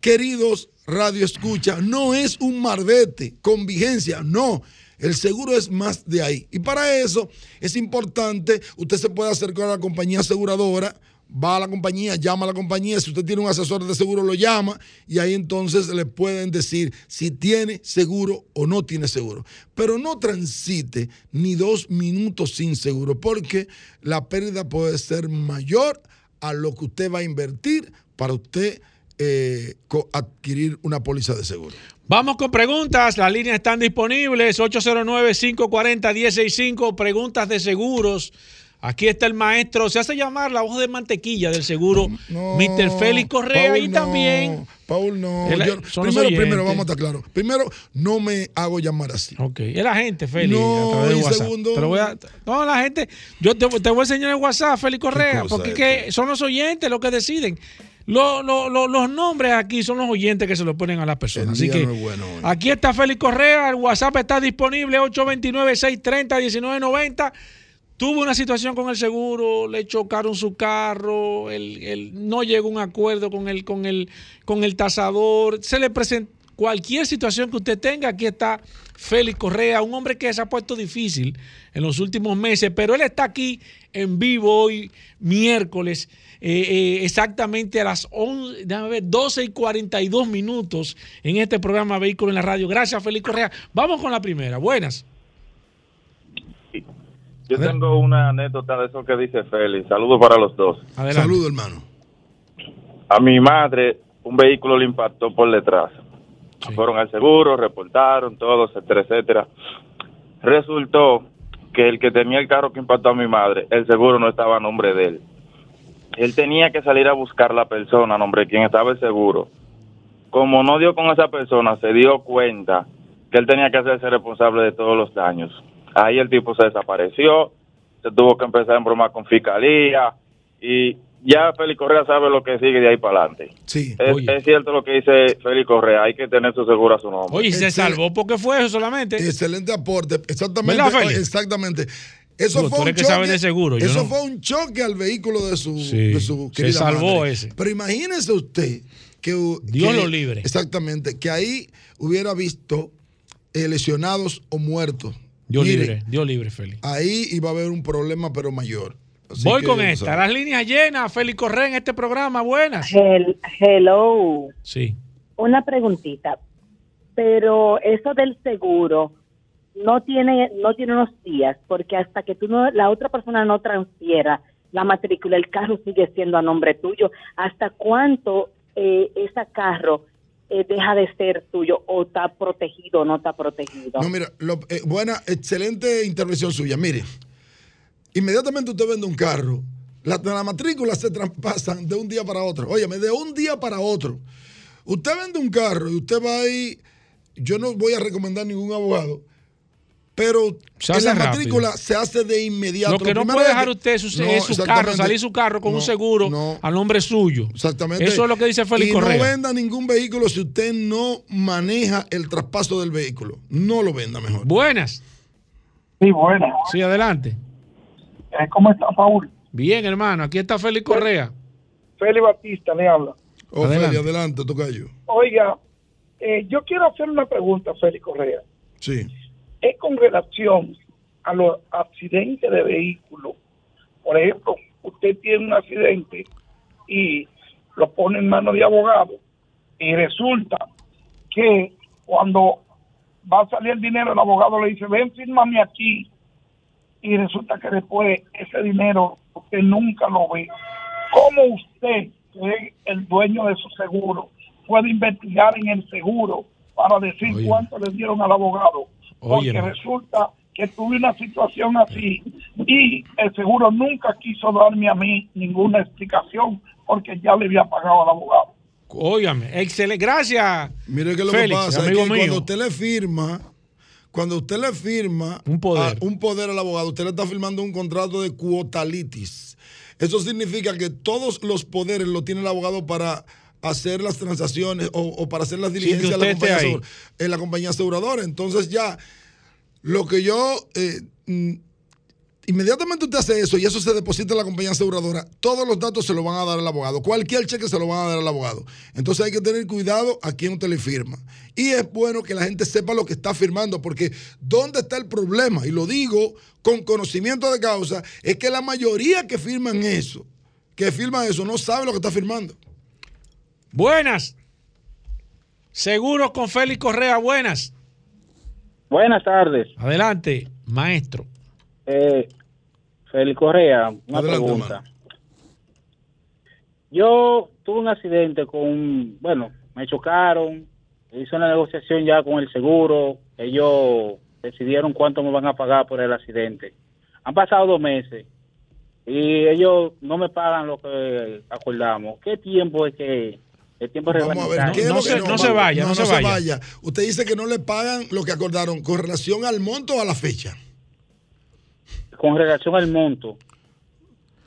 queridos radio escucha, no es un marbete con vigencia, no. El seguro es más de ahí. Y para eso es importante, usted se puede acercar a la compañía aseguradora, va a la compañía, llama a la compañía, si usted tiene un asesor de seguro lo llama y ahí entonces le pueden decir si tiene seguro o no tiene seguro. Pero no transite ni dos minutos sin seguro porque la pérdida puede ser mayor a lo que usted va a invertir para usted eh, adquirir una póliza de seguro. Vamos con preguntas. Las líneas están disponibles. 809-540-165. Preguntas de seguros. Aquí está el maestro. Se hace llamar la voz de mantequilla del seguro. Mr. Félix Correa. Paul, y no, también. Paul, no. El- Yo- primero, primero, vamos a estar claros. Primero, no me hago llamar así. Ok. Es la gente, Félix. No, a través de y WhatsApp. segundo- Te voy a- no, la gente. Yo te, te voy a enseñar el WhatsApp, Félix Correa. Porque es que son los oyentes los que deciden. Lo- lo- lo- los nombres aquí son los oyentes que se los ponen a las personas. Así que no es bueno hoy. aquí está Félix Correa. El WhatsApp está disponible 829-630-1990. Tuvo una situación con el seguro, le chocaron su carro, él, él no llegó a un acuerdo con el, con el, con el tasador. Se le presenta cualquier situación que usted tenga. Aquí está Félix Correa, un hombre que se ha puesto difícil en los últimos meses, pero él está aquí en vivo hoy, miércoles, eh, eh, exactamente a las 11, déjame ver, 12 y 42 minutos en este programa Vehículo en la Radio. Gracias, Félix Correa. Vamos con la primera. Buenas. Yo tengo una anécdota de eso que dice Félix. Saludos para los dos. Adelante. Saludos, hermano. A mi madre, un vehículo le impactó por detrás. Fueron al seguro, reportaron todo, etcétera, etcétera. Resultó que el que tenía el carro que impactó a mi madre, el seguro no estaba a nombre de él. Él tenía que salir a buscar la persona nombre de quien estaba el seguro. Como no dio con esa persona, se dio cuenta que él tenía que hacerse responsable de todos los daños. Ahí el tipo se desapareció, se tuvo que empezar a embromar con fiscalía y ya Félix Correa sabe lo que sigue de ahí para adelante. Sí. Es, Oye. es cierto lo que dice Félix Correa, hay que tener su seguro a su nombre. Oye, y se Excelente. salvó porque fue eso solamente. Excelente aporte. Exactamente. Exactamente. Eso Digo, tú fue un que choque. sabes de seguro, yo eso no. fue un choque al vehículo de su, Sí, de su se salvó madre. ese. Pero imagínese usted que Dios que- lo libre. Exactamente, que ahí hubiera visto eh, lesionados o muertos. Dios Mire, libre, Dios libre, Félix. Ahí iba a haber un problema, pero mayor. Así Voy que con esta. Las líneas llenas. Félix Correa en este programa. Buenas. Hel- hello. Sí. Una preguntita. Pero eso del seguro no tiene no tiene unos días, porque hasta que tú no, la otra persona no transfiera la matrícula, el carro sigue siendo a nombre tuyo. ¿Hasta cuánto eh, ese carro eh, deja de ser tuyo o está protegido o no está protegido? No, mira, lo- eh, buena, excelente intervención suya. Mire, inmediatamente usted vende un carro, las la matrículas se traspasan de un día para otro. Óyeme, de un día para otro. Usted vende un carro y usted va ahí, yo no voy a recomendar ningún abogado, pero Se en la rápido. matrícula se hace de inmediato. Lo que no puede dejar usted es su, No, es su carro, salir su carro con No, un seguro no. a nombre suyo. Exactamente. Eso es lo que dice Félix y Correa. no venda ningún vehículo si usted no maneja el traspaso del vehículo. No lo venda mejor. Buenas. Sí, buenas. Sí, adelante. Eh, ¿Cómo está, Paul? Bien, hermano. Aquí está Félix Correa. Félix Batista le habla. Ofelia, Adelante. adelante, tocayo. Oiga, eh, yo quiero hacer una pregunta, Félix Correa. Sí. Es con relación a los accidentes de vehículos. Por ejemplo, usted tiene un accidente y lo pone en manos de abogado y resulta que cuando va a salir el dinero, el abogado le dice, ven, fírmame aquí. Y resulta que después ese dinero usted nunca lo ve. ¿Cómo usted, que es el dueño de su seguro, puede investigar en el seguro para decir Oye. cuánto le dieron al abogado? Porque resulta que tuve una situación así y el seguro nunca quiso darme a mí ninguna explicación porque ya le había pagado al abogado. Óigame. Excelente. Gracias. Mire que lo Félix, que pasa es que mío. cuando usted le firma, cuando usted le firma Un poder. a- un poder al abogado, usted le está firmando un contrato de cuotalitis. Eso significa que todos los poderes lo tiene el abogado para hacer las transacciones o, o para hacer las diligencias en, la compañía en la compañía aseguradora. Entonces ya, lo que yo... eh, mm, Inmediatamente usted hace eso y eso se deposita en la compañía aseguradora, todos los datos se lo van a dar al abogado. Cualquier cheque se lo van a dar al abogado. Entonces hay que tener cuidado a quién usted le firma. Y es bueno que la gente sepa lo que está firmando, porque ¿dónde está el problema? Y lo digo con conocimiento de causa, es que la mayoría que firman eso, que firman eso, no sabe lo que está firmando. Buenas. Seguros con Félix Correa. Buenas. Buenas tardes. Adelante, maestro. Eh, Félix Correa, una Adelante, pregunta. Yo tuve un accidente con, bueno, me chocaron, hice una negociación ya con el seguro, ellos decidieron cuánto me van a pagar por el accidente. Han pasado dos meses y ellos no me pagan lo que acordamos. ¿Qué tiempo es que el tiempo Vamos a ver, reglamentario? ¿qué es no lo se- que no se vaya, no se vaya. vaya. Usted dice que no le pagan lo que acordaron con relación al monto o a la fecha. Con relación al monto.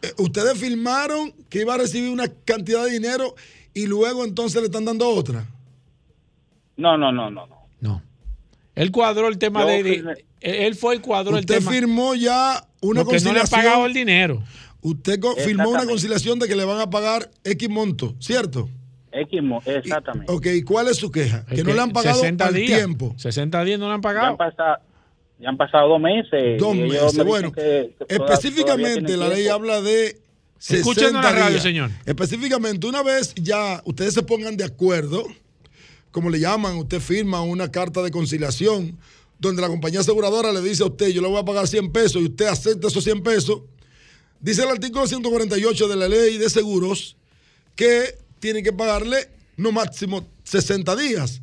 Eh, Ustedes firmaron que iba a recibir una cantidad de dinero y luego entonces le están dando otra. No, no, no, no. no. No. Él cuadró el tema Yo de, firmé. Él fue el cuadró el Usted tema. firmó ya una porque no le ha conciliación. pagado el dinero. Usted firmó una conciliación de que le van a pagar X monto, ¿cierto? Exactamente. Ok, ¿cuál es su queja? Es Que no le han pagado 60 al días. tiempo. 60 días no le han Ya han, pagado. pasado, ya han pasado dos meses. Dos meses. me Bueno, que- específicamente la ley tiempo. habla de 60 Escuchen en la radio, días. señor. Específicamente, una vez ya ustedes se pongan de acuerdo, como le llaman, usted firma una carta de conciliación donde la compañía aseguradora le dice a usted, yo le voy a pagar 100 pesos y usted acepta esos 100 pesos. Dice el artículo 148 de la ley de seguros que tiene que pagarle no máximo 60 días.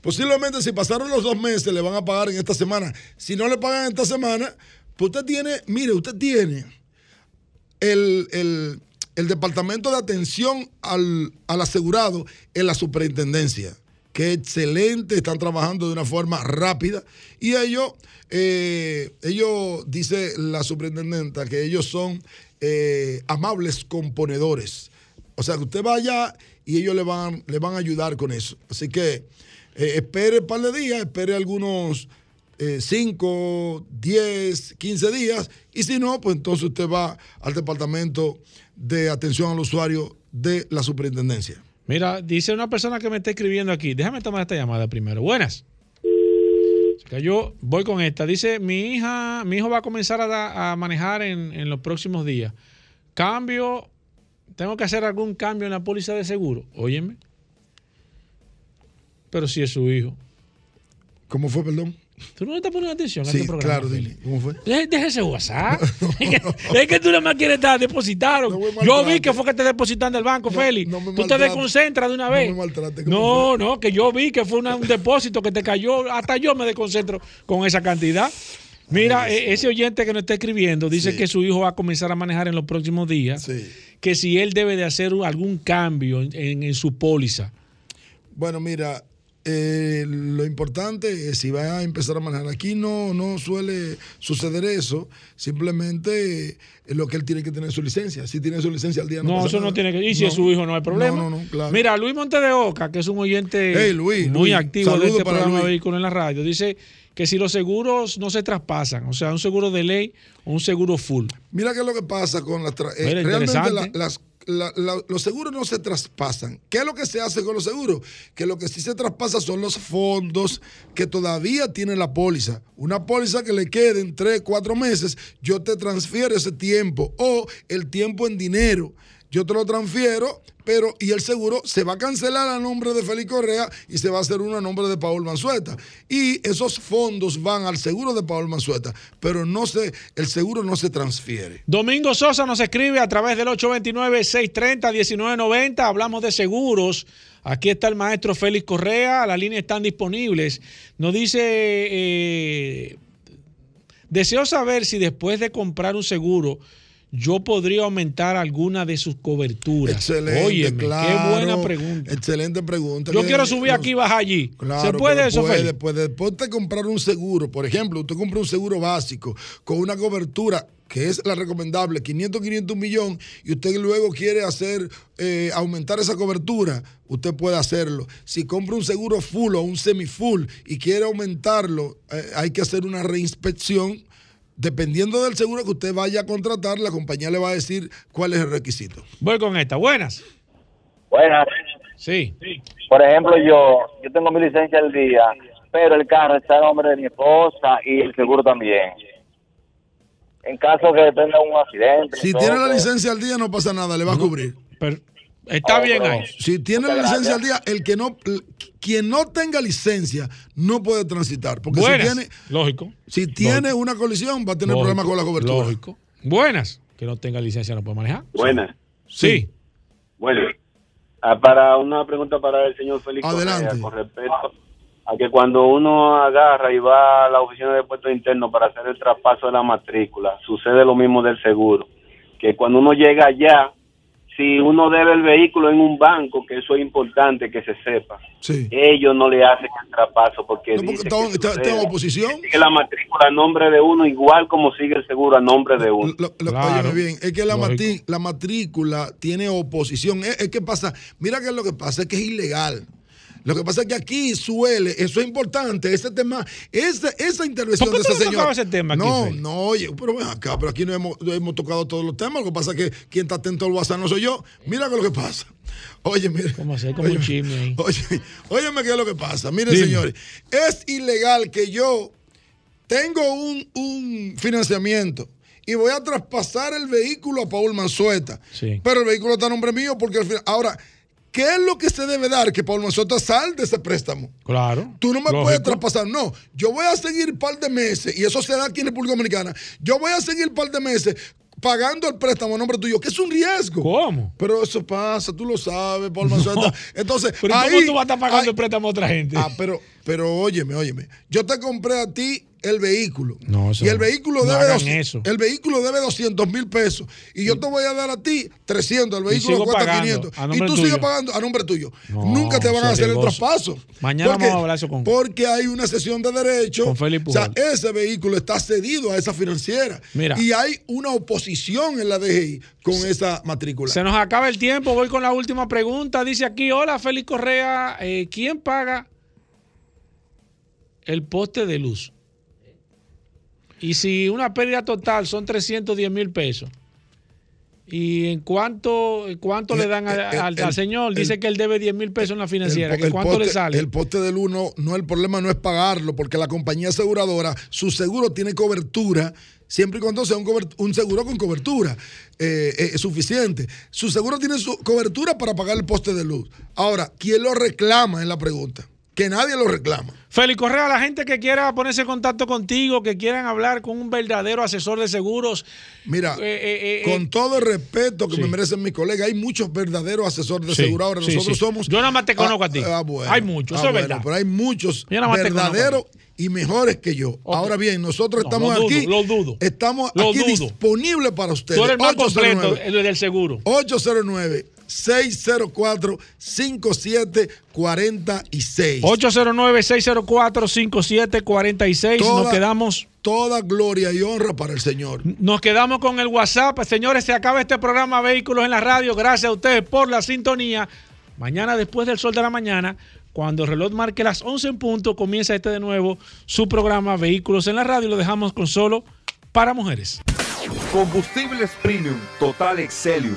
Posiblemente si pasaron los dos meses le van a pagar en esta semana. Si no le pagan esta semana, pues usted tiene, mire, usted tiene el, el- el departamento de atención al, al asegurado en la superintendencia, que excelente, están trabajando de una forma rápida y ellos, eh, ellos, dice la superintendenta, que ellos son eh, amables componedores. O sea, que usted vaya y ellos le van, le van a ayudar con eso. Así que eh, espere un par de días, espere algunos 5, 10, 15 días. Y si no, pues entonces usted va al departamento de atención al usuario de la superintendencia. Mira, dice una persona que me está escribiendo aquí. Déjame tomar esta llamada primero. Buenas. Cayó. Voy con esta. Dice, mi hija, mi hijo va a comenzar a, manejar en los próximos días. Cambio, tengo que hacer algún cambio en la póliza de seguro. Óyeme. Pero si es su hijo. ¿Cómo fue, perdón? Tú no le estás poniendo atención a Sí, este programa. claro, dile. ¿Cómo fue? Deja deja ese WhatsApp. es, que, es que tú nada más quieres estar depositado. yo vi que fue que te depositaron del banco, Félix. tú te desconcentras de una vez. me maltrate, No, ¿cómo no, que yo vi que fue una- un depósito que te cayó. Hasta yo me desconcentro con esa cantidad. Mira, e- ese oyente que nos está escribiendo dice que su hijo va a comenzar a manejar en los próximos días. Que si él debe de hacer algún cambio en, su póliza. Bueno, mira, eh, lo importante es si va a empezar a manejar. Aquí no, no suele suceder eso. Simplemente eh, lo que él tiene que tener su licencia. Si tiene su licencia al día, no No, eso no tiene que. Y si No. es su hijo, no hay problema. No, no, no, claro. Mira, Luis Monte de Oca, que es un oyente Hey, Luis, muy Luis, activo de este para programa Luis. Vehículo en la Radio, dice que si los seguros no se traspasan, o sea, un seguro de ley o un seguro full. Mira qué es lo que pasa con las... eh, Mira, realmente la- interesante. las, la- la- los seguros no se traspasan. ¿Qué es lo que se hace con los seguros? Que lo que sí se traspasa son los fondos que todavía tiene la póliza. Una póliza que le queden tres, cuatro meses, yo te transfiero ese tiempo o el tiempo en dinero. Yo te lo transfiero, pero y el seguro se va a cancelar a nombre de Félix Correa y se va a hacer uno a nombre de Paul Manzueta. Y esos fondos van al seguro de Paul Manzueta, pero no se, el seguro no se transfiere. Domingo Sosa nos escribe a través del 829-630-1990. Hablamos de seguros. Aquí está el maestro Félix Correa. Las líneas están disponibles. Nos dice, eh, deseo saber si después de comprar un seguro, yo podría aumentar alguna de sus coberturas. Excelente, Óyeme, claro. qué buena pregunta. Excelente pregunta. Yo Que quiero subir los- aquí y bajar allí. Claro, ¿Se puede eso, puede. Después de comprar un seguro, por ejemplo, usted compra un seguro básico con una cobertura que es la recomendable, 500, 500, un millón, y usted luego quiere hacer, eh, aumentar esa cobertura, usted puede hacerlo. Si compra un seguro full o un semi-full y quiere aumentarlo, eh, hay que hacer una reinspección. Dependiendo del seguro que usted vaya a contratar, la compañía le va a decir cuál es el requisito. Voy con esta. Buenas. Buenas. Sí. Por ejemplo, yo yo tengo mi licencia al día, pero el carro está a nombre de mi esposa y el seguro también. En caso que tenga un accidente. Si todo, tiene la licencia al día, no pasa nada, le va a cubrir. Está bien ahí. Si tiene la Muchas licencia gracias. al día, el que no, quien no tenga licencia no puede transitar. Porque Buenas. si tiene, Lógico. si tiene una colisión, va a tener Lógico, problemas con la cobertura. Lógico. Buenas. Que no tenga licencia no puede manejar. Buenas. Sí. Bueno, ah, para una pregunta para el señor Félix Adelante. Correa, con respecto a que cuando uno agarra y va a la oficina de puesto interno para hacer el traspaso de la matrícula, sucede lo mismo del seguro, que cuando uno llega allá, si uno debe el vehículo en un banco, que eso es importante que se sepa, Sí. ellos no le hacen el traspaso porque, No, porque dice está, que está- está en sucede. oposición. sigue la matrícula a nombre de uno igual como sigue el seguro a nombre de uno. Lo- óyeme bien, es que la, matri- la matrícula tiene oposición. Es, es que pasa, mira qué es lo que pasa, es que es ilegal. Lo que pasa es que aquí suele, eso es importante, ese tema, esa, esa intervención ¿Por qué de esa tú no señora. tocabas ese tema aquí, no, no, oye, pero ven acá, pero aquí no hemos, no hemos tocado todos los temas. Lo que pasa es que quien está atento al WhatsApp no soy yo. Mira qué es lo que pasa. Oye. Como si hay como un Óyeme, chisme ahí. Oye, óyeme qué es lo que pasa. Miren, Dime. señores, es ilegal que yo tengo un, un financiamiento y voy a traspasar el vehículo a Paul Manzueta. Sí. Pero el vehículo está a nombre mío porque al final. Ahora, ¿qué es lo que se debe dar? Que Paul Manzueta sal de ese préstamo. Claro. Tú no me Lógico. puedes traspasar. No, yo voy a seguir un par de meses, y eso se da aquí en República Dominicana. Yo voy a seguir un par de meses pagando el préstamo a nombre tuyo, que es un riesgo. ¿Cómo? Pero eso pasa, tú lo sabes, Paul Manzueta. Entonces, Pero ¿y ahí, ¿cómo tú vas a estar pagando ahí- el préstamo a otra gente? Ah, pero, pero óyeme, óyeme. Yo te compré a ti el vehículo. No, eso y el vehículo No debe 200 eso. el vehículo debe 200 mil pesos y yo te voy a dar a ti 300 el vehículo cuesta pagando 500 a y tú tuyo. sigues pagando a nombre tuyo No, nunca te van a hacer el traspaso Mañana Porque- vamos a hablar eso con- porque hay una sesión de derecho Con Félix o sea ese vehículo está cedido a esa financiera Mira. y hay una oposición en la DGI con esa matrícula Se nos acaba el tiempo. Voy con la última pregunta. Dice aquí: Hola, Félix Correa. eh, ¿Quién paga el poste de luz? Y si una pérdida total son 310 mil pesos ¿Y en cuánto, cuánto le dan a- el- al, el- al señor? Dice que él debe 10 mil pesos en la financiera. ¿que ¿Cuánto le poste- sale? El poste del uno, no, el problema no es pagarlo, porque la compañía aseguradora, su seguro tiene cobertura, siempre y cuando sea un seguro con cobertura eh, eh, suficiente. Su seguro tiene su cobertura para pagar el poste de luz. Ahora, ¿quién lo reclama? Es la pregunta. Que nadie lo reclama. Félix Correa, la gente que quiera ponerse en contacto contigo, que quieran hablar con un verdadero asesor de seguros. Mira, eh, eh, eh, con todo el respeto que sí. me merecen mis colegas, hay muchos verdaderos asesores de Sí, seguro. Ahora sí, nosotros somos. Yo nada más te conozco a ti. bueno. Hay muchos, Ah, eso es bueno, verdad. Pero hay muchos verdaderos y mejores que yo. Ahora bien, nosotros No, estamos lo dudo, aquí. lo dudo. Estamos Lo aquí dudo. disponibles para ustedes. tú eres el más 809. completo, el del seguro. 809 604 5746 809-604-5746. Nos quedamos. Toda gloria y honra para el Señor. Nos quedamos con el WhatsApp. Señores, se acaba este programa Vehículos en la Radio. Gracias a ustedes por la sintonía. Mañana, después del sol de la mañana, cuando el reloj marque las 11 en punto, comienza este de nuevo su programa Vehículos en la Radio. Lo dejamos con solo para mujeres. Combustibles Premium Total Excelium.